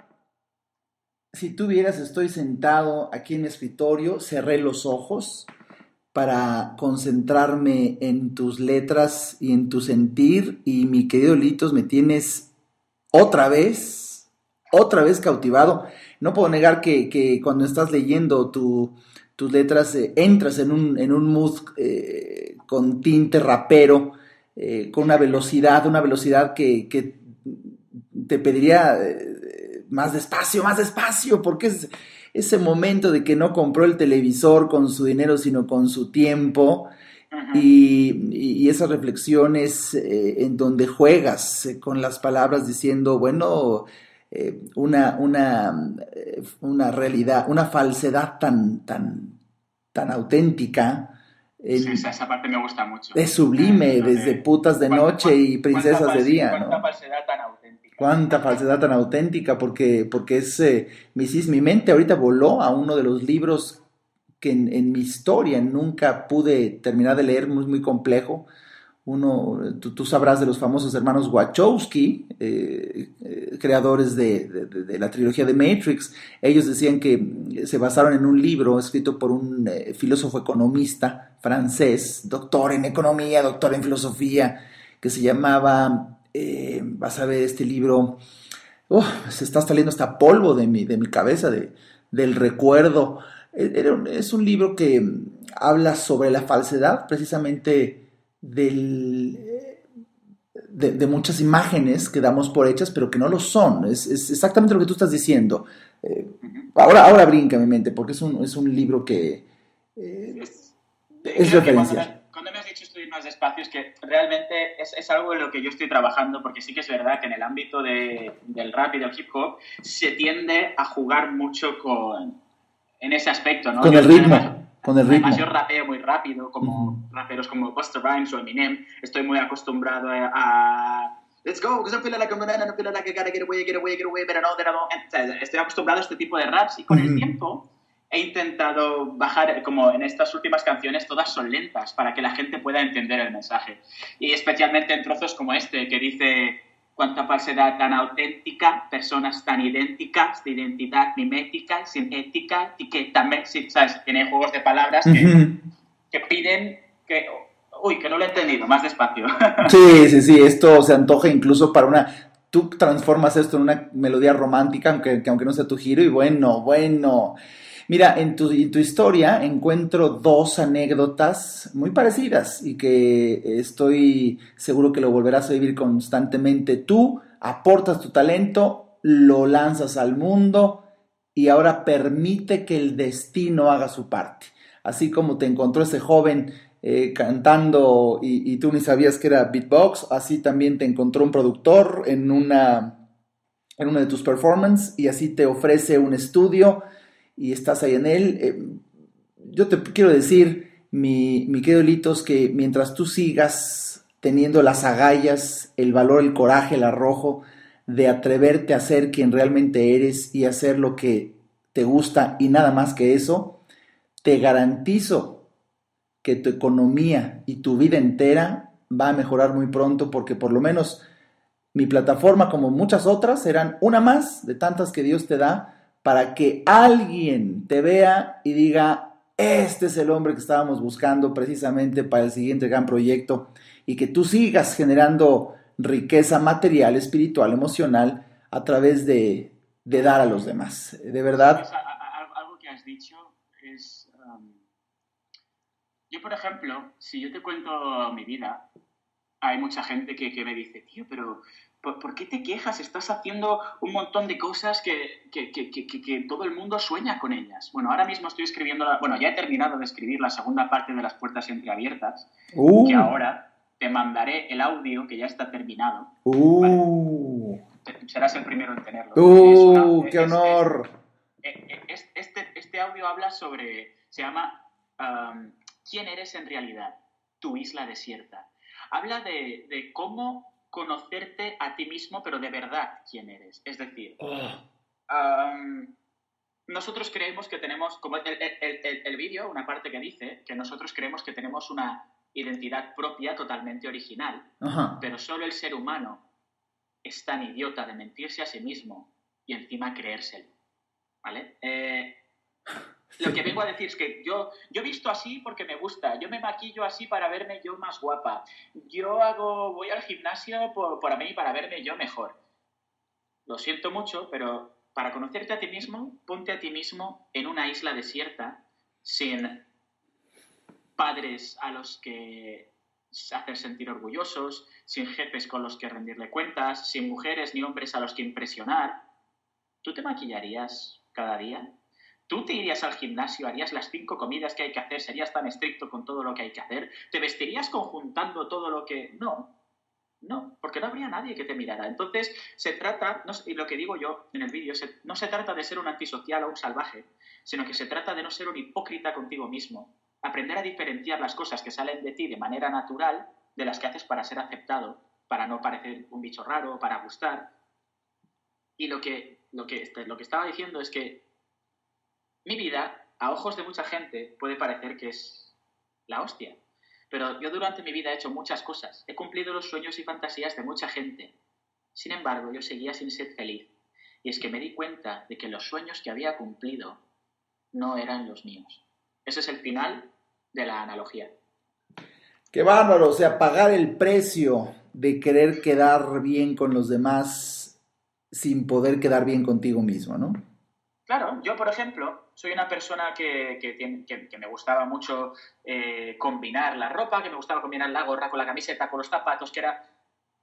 si tú vieras, estoy sentado aquí en mi escritorio, cerré los ojos para concentrarme en tus letras y en tu sentir y mi querido Litos, me tienes otra vez, otra vez cautivado. No puedo negar que, cuando estás leyendo tus letras eh, entras en un, en un mood eh, con tinte rapero, eh, con una velocidad, una velocidad que, que te pediría más despacio, más despacio, porque es ese momento de que no compró el televisor con su dinero, sino con su tiempo. Y, esas reflexiones eh, en donde juegas eh, con las palabras diciendo, bueno, eh, una, una, una realidad, una falsedad tan, tan, tan auténtica, sí, esa parte me gusta mucho. Es sublime, desde putas de noche y princesas de día. Cuánta falsedad tan. Cuánta falsedad tan auténtica, porque, porque es, eh, mi, mi mente ahorita voló a uno de los libros que en, mi historia nunca pude terminar de leer, muy, muy complejo, uno, tú, sabrás de los famosos hermanos Wachowski, eh, eh, creadores de, la trilogía de Matrix. Ellos decían que se basaron en un libro escrito por un eh, filósofo economista francés, doctor en economía, doctor en filosofía, que se llamaba, vas a ver este libro, se está saliendo hasta polvo de mi, de mi cabeza, de, del recuerdo. es un libro que habla sobre la falsedad, precisamente del, de, muchas imágenes que damos por hechas, pero que no lo son. Es, exactamente lo que tú estás diciendo. Eh, ahora, ahora brinca mi mente, porque es un, es un libro que eh, es, referencial. Cuando, me has dicho estudiar más despacio, es que realmente es, es, algo en lo que yo estoy trabajando, porque sí que es verdad que en el ámbito de, del rap y del hip hop se tiende a jugar mucho con, en ese aspecto, ¿no? Con el ritmo con el ritmo. Además, yo rapeo muy rápido, como raperos como Buster Rhymes o Eminem. Estoy muy acostumbrado a, Let's go, because I'm feeling like a banana, I'm feeling like I gotta get away, get away, get away, but I know that I don't... Estoy acostumbrado a este tipo de raps y con el tiempo he intentado bajar, como en estas últimas canciones, todas son lentas para que la gente pueda entender el mensaje. Y especialmente en trozos como este, que dice cuánta falsedad tan auténtica, personas tan idénticas, de identidad mimética, sin ética, y que también, ¿sabes? Tiene juegos de palabras que, que piden que... Uy, que no lo he entendido, más despacio. Sí, sí, sí, esto se antoja incluso para una... Tú transformas esto en una melodía romántica, aunque, aunque no sea tu giro, y bueno, bueno. Mira, en tu, historia encuentro dos anécdotas muy parecidas y que estoy seguro que lo volverás a vivir constantemente. Tú aportas tu talento, lo lanzas al mundo y ahora permite que el destino haga su parte. Así como te encontró ese joven eh, cantando y, tú ni sabías que era beatbox, así también te encontró un productor en una, en una de tus performances y así te ofrece un estudio y estás ahí en él. Eh, yo te quiero decir, mi, mi querido Litos, que mientras tú sigas teniendo las agallas, el valor, el coraje, el arrojo de atreverte a ser quien realmente eres y hacer lo que te gusta y nada más que eso, te garantizo que tu economía y tu vida entera va a mejorar muy pronto porque por lo menos mi plataforma como muchas otras serán una más de tantas que Dios te da para que alguien te vea y diga, este es el hombre que estábamos buscando precisamente para el siguiente gran proyecto y que tú sigas generando riqueza material, espiritual, emocional a través de, dar a los demás. De verdad. algo que has dicho es, um, yo por ejemplo, si yo te cuento mi vida, hay mucha gente que, que me dice, tío, pero ¿por, qué te quejas? Estás haciendo un montón de cosas que, que, que, todo el mundo sueña con ellas. Bueno, ahora mismo estoy escribiendo, la, bueno, ya he terminado de escribir la segunda parte de las puertas entreabiertas, uh. que ahora te mandaré el audio que ya está terminado. Uh. Serás el primero en tenerlo. ¡Uh! ¡Qué honor! Este, este, audio habla sobre, se llama um, ¿Quién eres en realidad? Tu isla desierta. Habla de, de cómo conocerte a ti mismo, pero de verdad quién eres. Es decir, oh. nosotros creemos que tenemos, como el, vídeo, una parte que dice que nosotros creemos que tenemos una identidad propia totalmente original, pero solo el ser humano es tan idiota de mentirse a sí mismo y encima creérselo. ¿Vale? Eh, lo que vengo a decir es que yo, yo visto así porque me gusta, yo me maquillo así para verme yo más guapa, yo hago, voy al gimnasio por, por mí para verme yo mejor. Lo siento mucho, pero para conocerte a ti mismo, ponte a ti mismo en una isla desierta, sin padres a los que hacer sentir orgullosos, sin jefes con los que rendirle cuentas, sin mujeres ni hombres a los que impresionar. ¿Tú te maquillarías cada día? ¿Tú te irías al gimnasio, harías las cinco comidas que hay que hacer, serías tan estricto con todo lo que hay que hacer? ¿Te vestirías conjuntando todo lo que...? No, no, porque no habría nadie que te mirara. Entonces, se trata, y lo que digo yo en el vídeo, no se trata de ser un antisocial o un salvaje, sino que se trata de no ser un hipócrita contigo mismo. Aprender a diferenciar las cosas que salen de ti de manera natural de las que haces para ser aceptado, para no parecer un bicho raro, para gustar. Y lo que, lo que, lo que estaba diciendo es que mi vida, a ojos de mucha gente, puede parecer que es la hostia. Pero yo durante mi vida he hecho muchas cosas. He cumplido los sueños y fantasías de mucha gente. Sin embargo, yo seguía sin ser feliz. Y es que me di cuenta de que los sueños que había cumplido no eran los míos. Ese es el final de la analogía. Qué bárbaro, o sea, pagar el precio de querer quedar bien con los demás sin poder quedar bien contigo mismo, ¿no? Claro, yo por ejemplo soy una persona que, que, me gustaba mucho eh, combinar la ropa, que me gustaba combinar la gorra con la camiseta, con los zapatos, que era...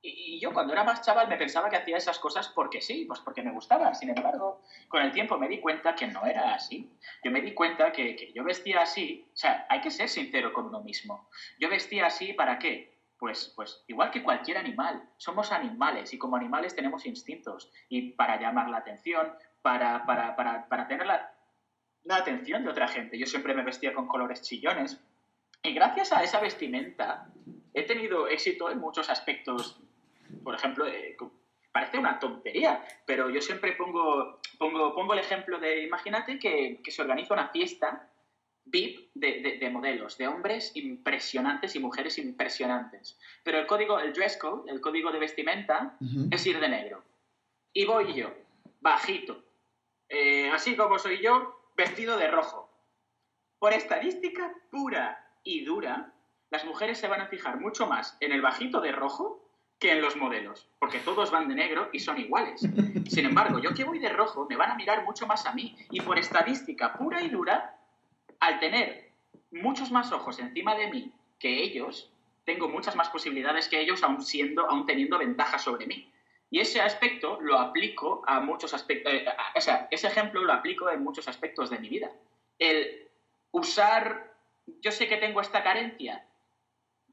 Y, yo cuando era más chaval me pensaba que hacía esas cosas porque sí, pues porque me gustaban. Sin embargo, con el tiempo me di cuenta que no era así. Yo me di cuenta que, que yo vestía así, o sea, hay que ser sincero con uno mismo. Yo vestía así para qué? Pues, pues, igual que cualquier animal, somos animales y como animales tenemos instintos y para llamar la atención, para, para, para, para tener la, la, atención de otra gente. Yo siempre me vestía con colores chillones y gracias a esa vestimenta he tenido éxito en muchos aspectos. Por ejemplo, eh, parece una tontería, pero yo siempre pongo, pongo, pongo el ejemplo de, imagínate que, que se organiza una fiesta VIP de, de, modelos, de hombres impresionantes y mujeres impresionantes. Pero el código, el dress code, el código de vestimenta, es ir de negro. Y voy yo, bajito, eh, así como soy yo, vestido de rojo. Por estadística pura y dura, las mujeres se van a fijar mucho más en el bajito de rojo que en los modelos, porque todos van de negro y son iguales. Sin embargo, yo que voy de rojo, me van a mirar mucho más a mí. Y por estadística pura y dura, al tener muchos más ojos encima de mí que ellos, tengo muchas más posibilidades que ellos, aún siendo, aún teniendo ventaja sobre mí. Y ese aspecto lo aplico a muchos aspectos, eh, o sea, ese ejemplo lo aplico en muchos aspectos de mi vida. El usar, yo sé que tengo esta carencia,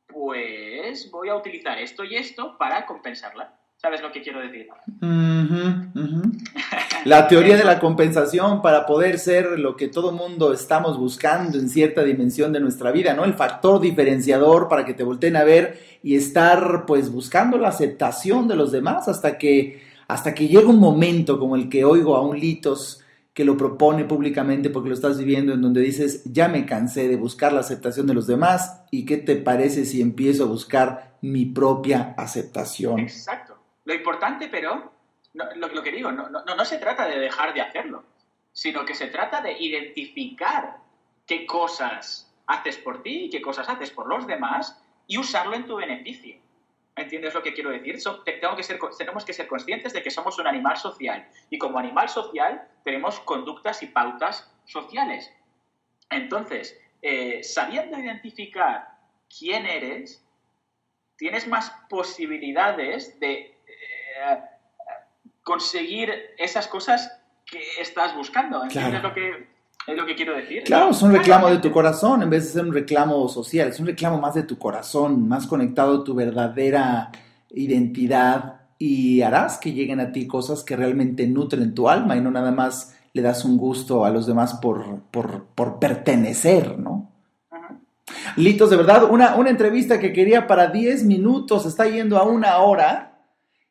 pues voy a utilizar esto y esto para compensarla. ¿Sabes lo que quiero decir? La teoría de la compensación para poder ser lo que todo mundo estamos buscando en cierta dimensión de nuestra vida, ¿no? El factor diferenciador para que te volteen a ver y estar pues buscando la aceptación de los demás hasta que hasta que llega un momento como el que oigo a un Litos que lo propone públicamente porque lo estás viviendo en donde dices, ya me cansé de buscar la aceptación de los demás y qué te parece si empiezo a buscar mi propia aceptación. Exacto. Lo importante, pero, lo, que digo, no, no, se trata de dejar de hacerlo, sino que se trata de identificar qué cosas haces por ti y qué cosas haces por los demás y usarlo en tu beneficio. ¿Entiendes lo que quiero decir? tengo que ser, tenemos que ser conscientes de que somos un animal social y como animal social tenemos conductas y pautas sociales. Entonces, eh, sabiendo identificar quién eres, tienes más posibilidades de eh, conseguir esas cosas que estás buscando. ¿Entiendes lo que, es lo que quiero decir? Claro, es un reclamo de tu corazón en vez de ser un reclamo social, es un reclamo más de tu corazón, más conectado a tu verdadera identidad y harás que lleguen a ti cosas que realmente nutren tu alma y no nada más le das un gusto a los demás por, por, pertenecer, ¿no? Litos, de verdad, una, una entrevista que quería para 10 minutos, está yendo a una hora.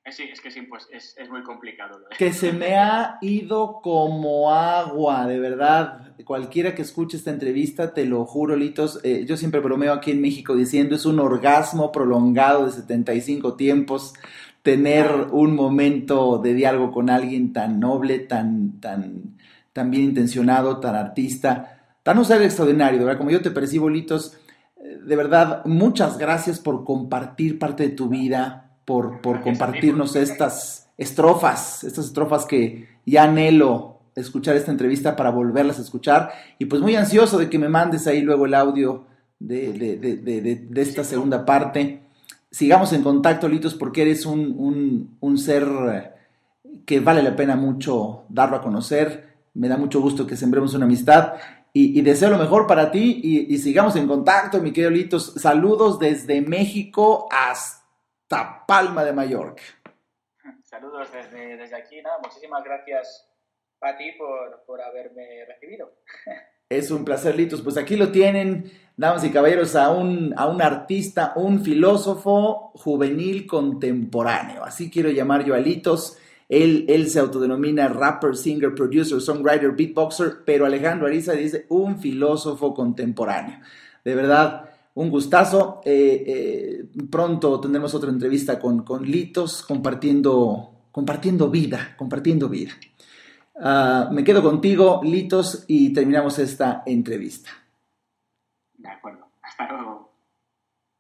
Es que sí, pues es, muy complicado. Que se me ha ido como agua, de verdad. Cualquiera que escuche esta entrevista, te lo juro, Litos, eh, yo siempre bromeo aquí en México diciendo es un orgasmo prolongado de 75 tiempos tener un momento de diálogo con alguien tan noble, tan, tan, tan bien intencionado, tan artista, tan un ser extraordinario, de verdad, como yo te percibo, Litos, eh, de verdad, muchas gracias por compartir parte de tu vida, por, por compartirnos estas estrofas, estas estrofas que ya anhelo escuchar esta entrevista para volverlas a escuchar y pues muy ansioso de que me mandes ahí luego el audio de, de, de, de esta segunda parte sigamos en contacto, Litos, porque eres un, ser eh, que vale la pena mucho darlo a conocer. Me da mucho gusto que sembremos una amistad y, deseo lo mejor para ti y, sigamos en contacto, mi querido Litos. Saludos desde México hasta Palma de Mallorca. Saludos desde, desde aquí, nada, muchísimas gracias a ti por, por haberme recibido. Es un placer, Litos. Pues aquí lo tienen, damas y caballeros, a un, a un artista, un filósofo juvenil contemporáneo. Así quiero llamar yo a Litos. Él, él se autodenomina rapper, singer, producer, songwriter, beatboxer, pero Alejandro Ariza dice un filósofo contemporáneo. De verdad, un gustazo. Eh, eh, pronto tendremos otra entrevista con, con Litos compartiendo, compartiendo vida, compartiendo vida. Ah, me quedo contigo, Litos, y terminamos esta entrevista. De acuerdo. Hasta luego.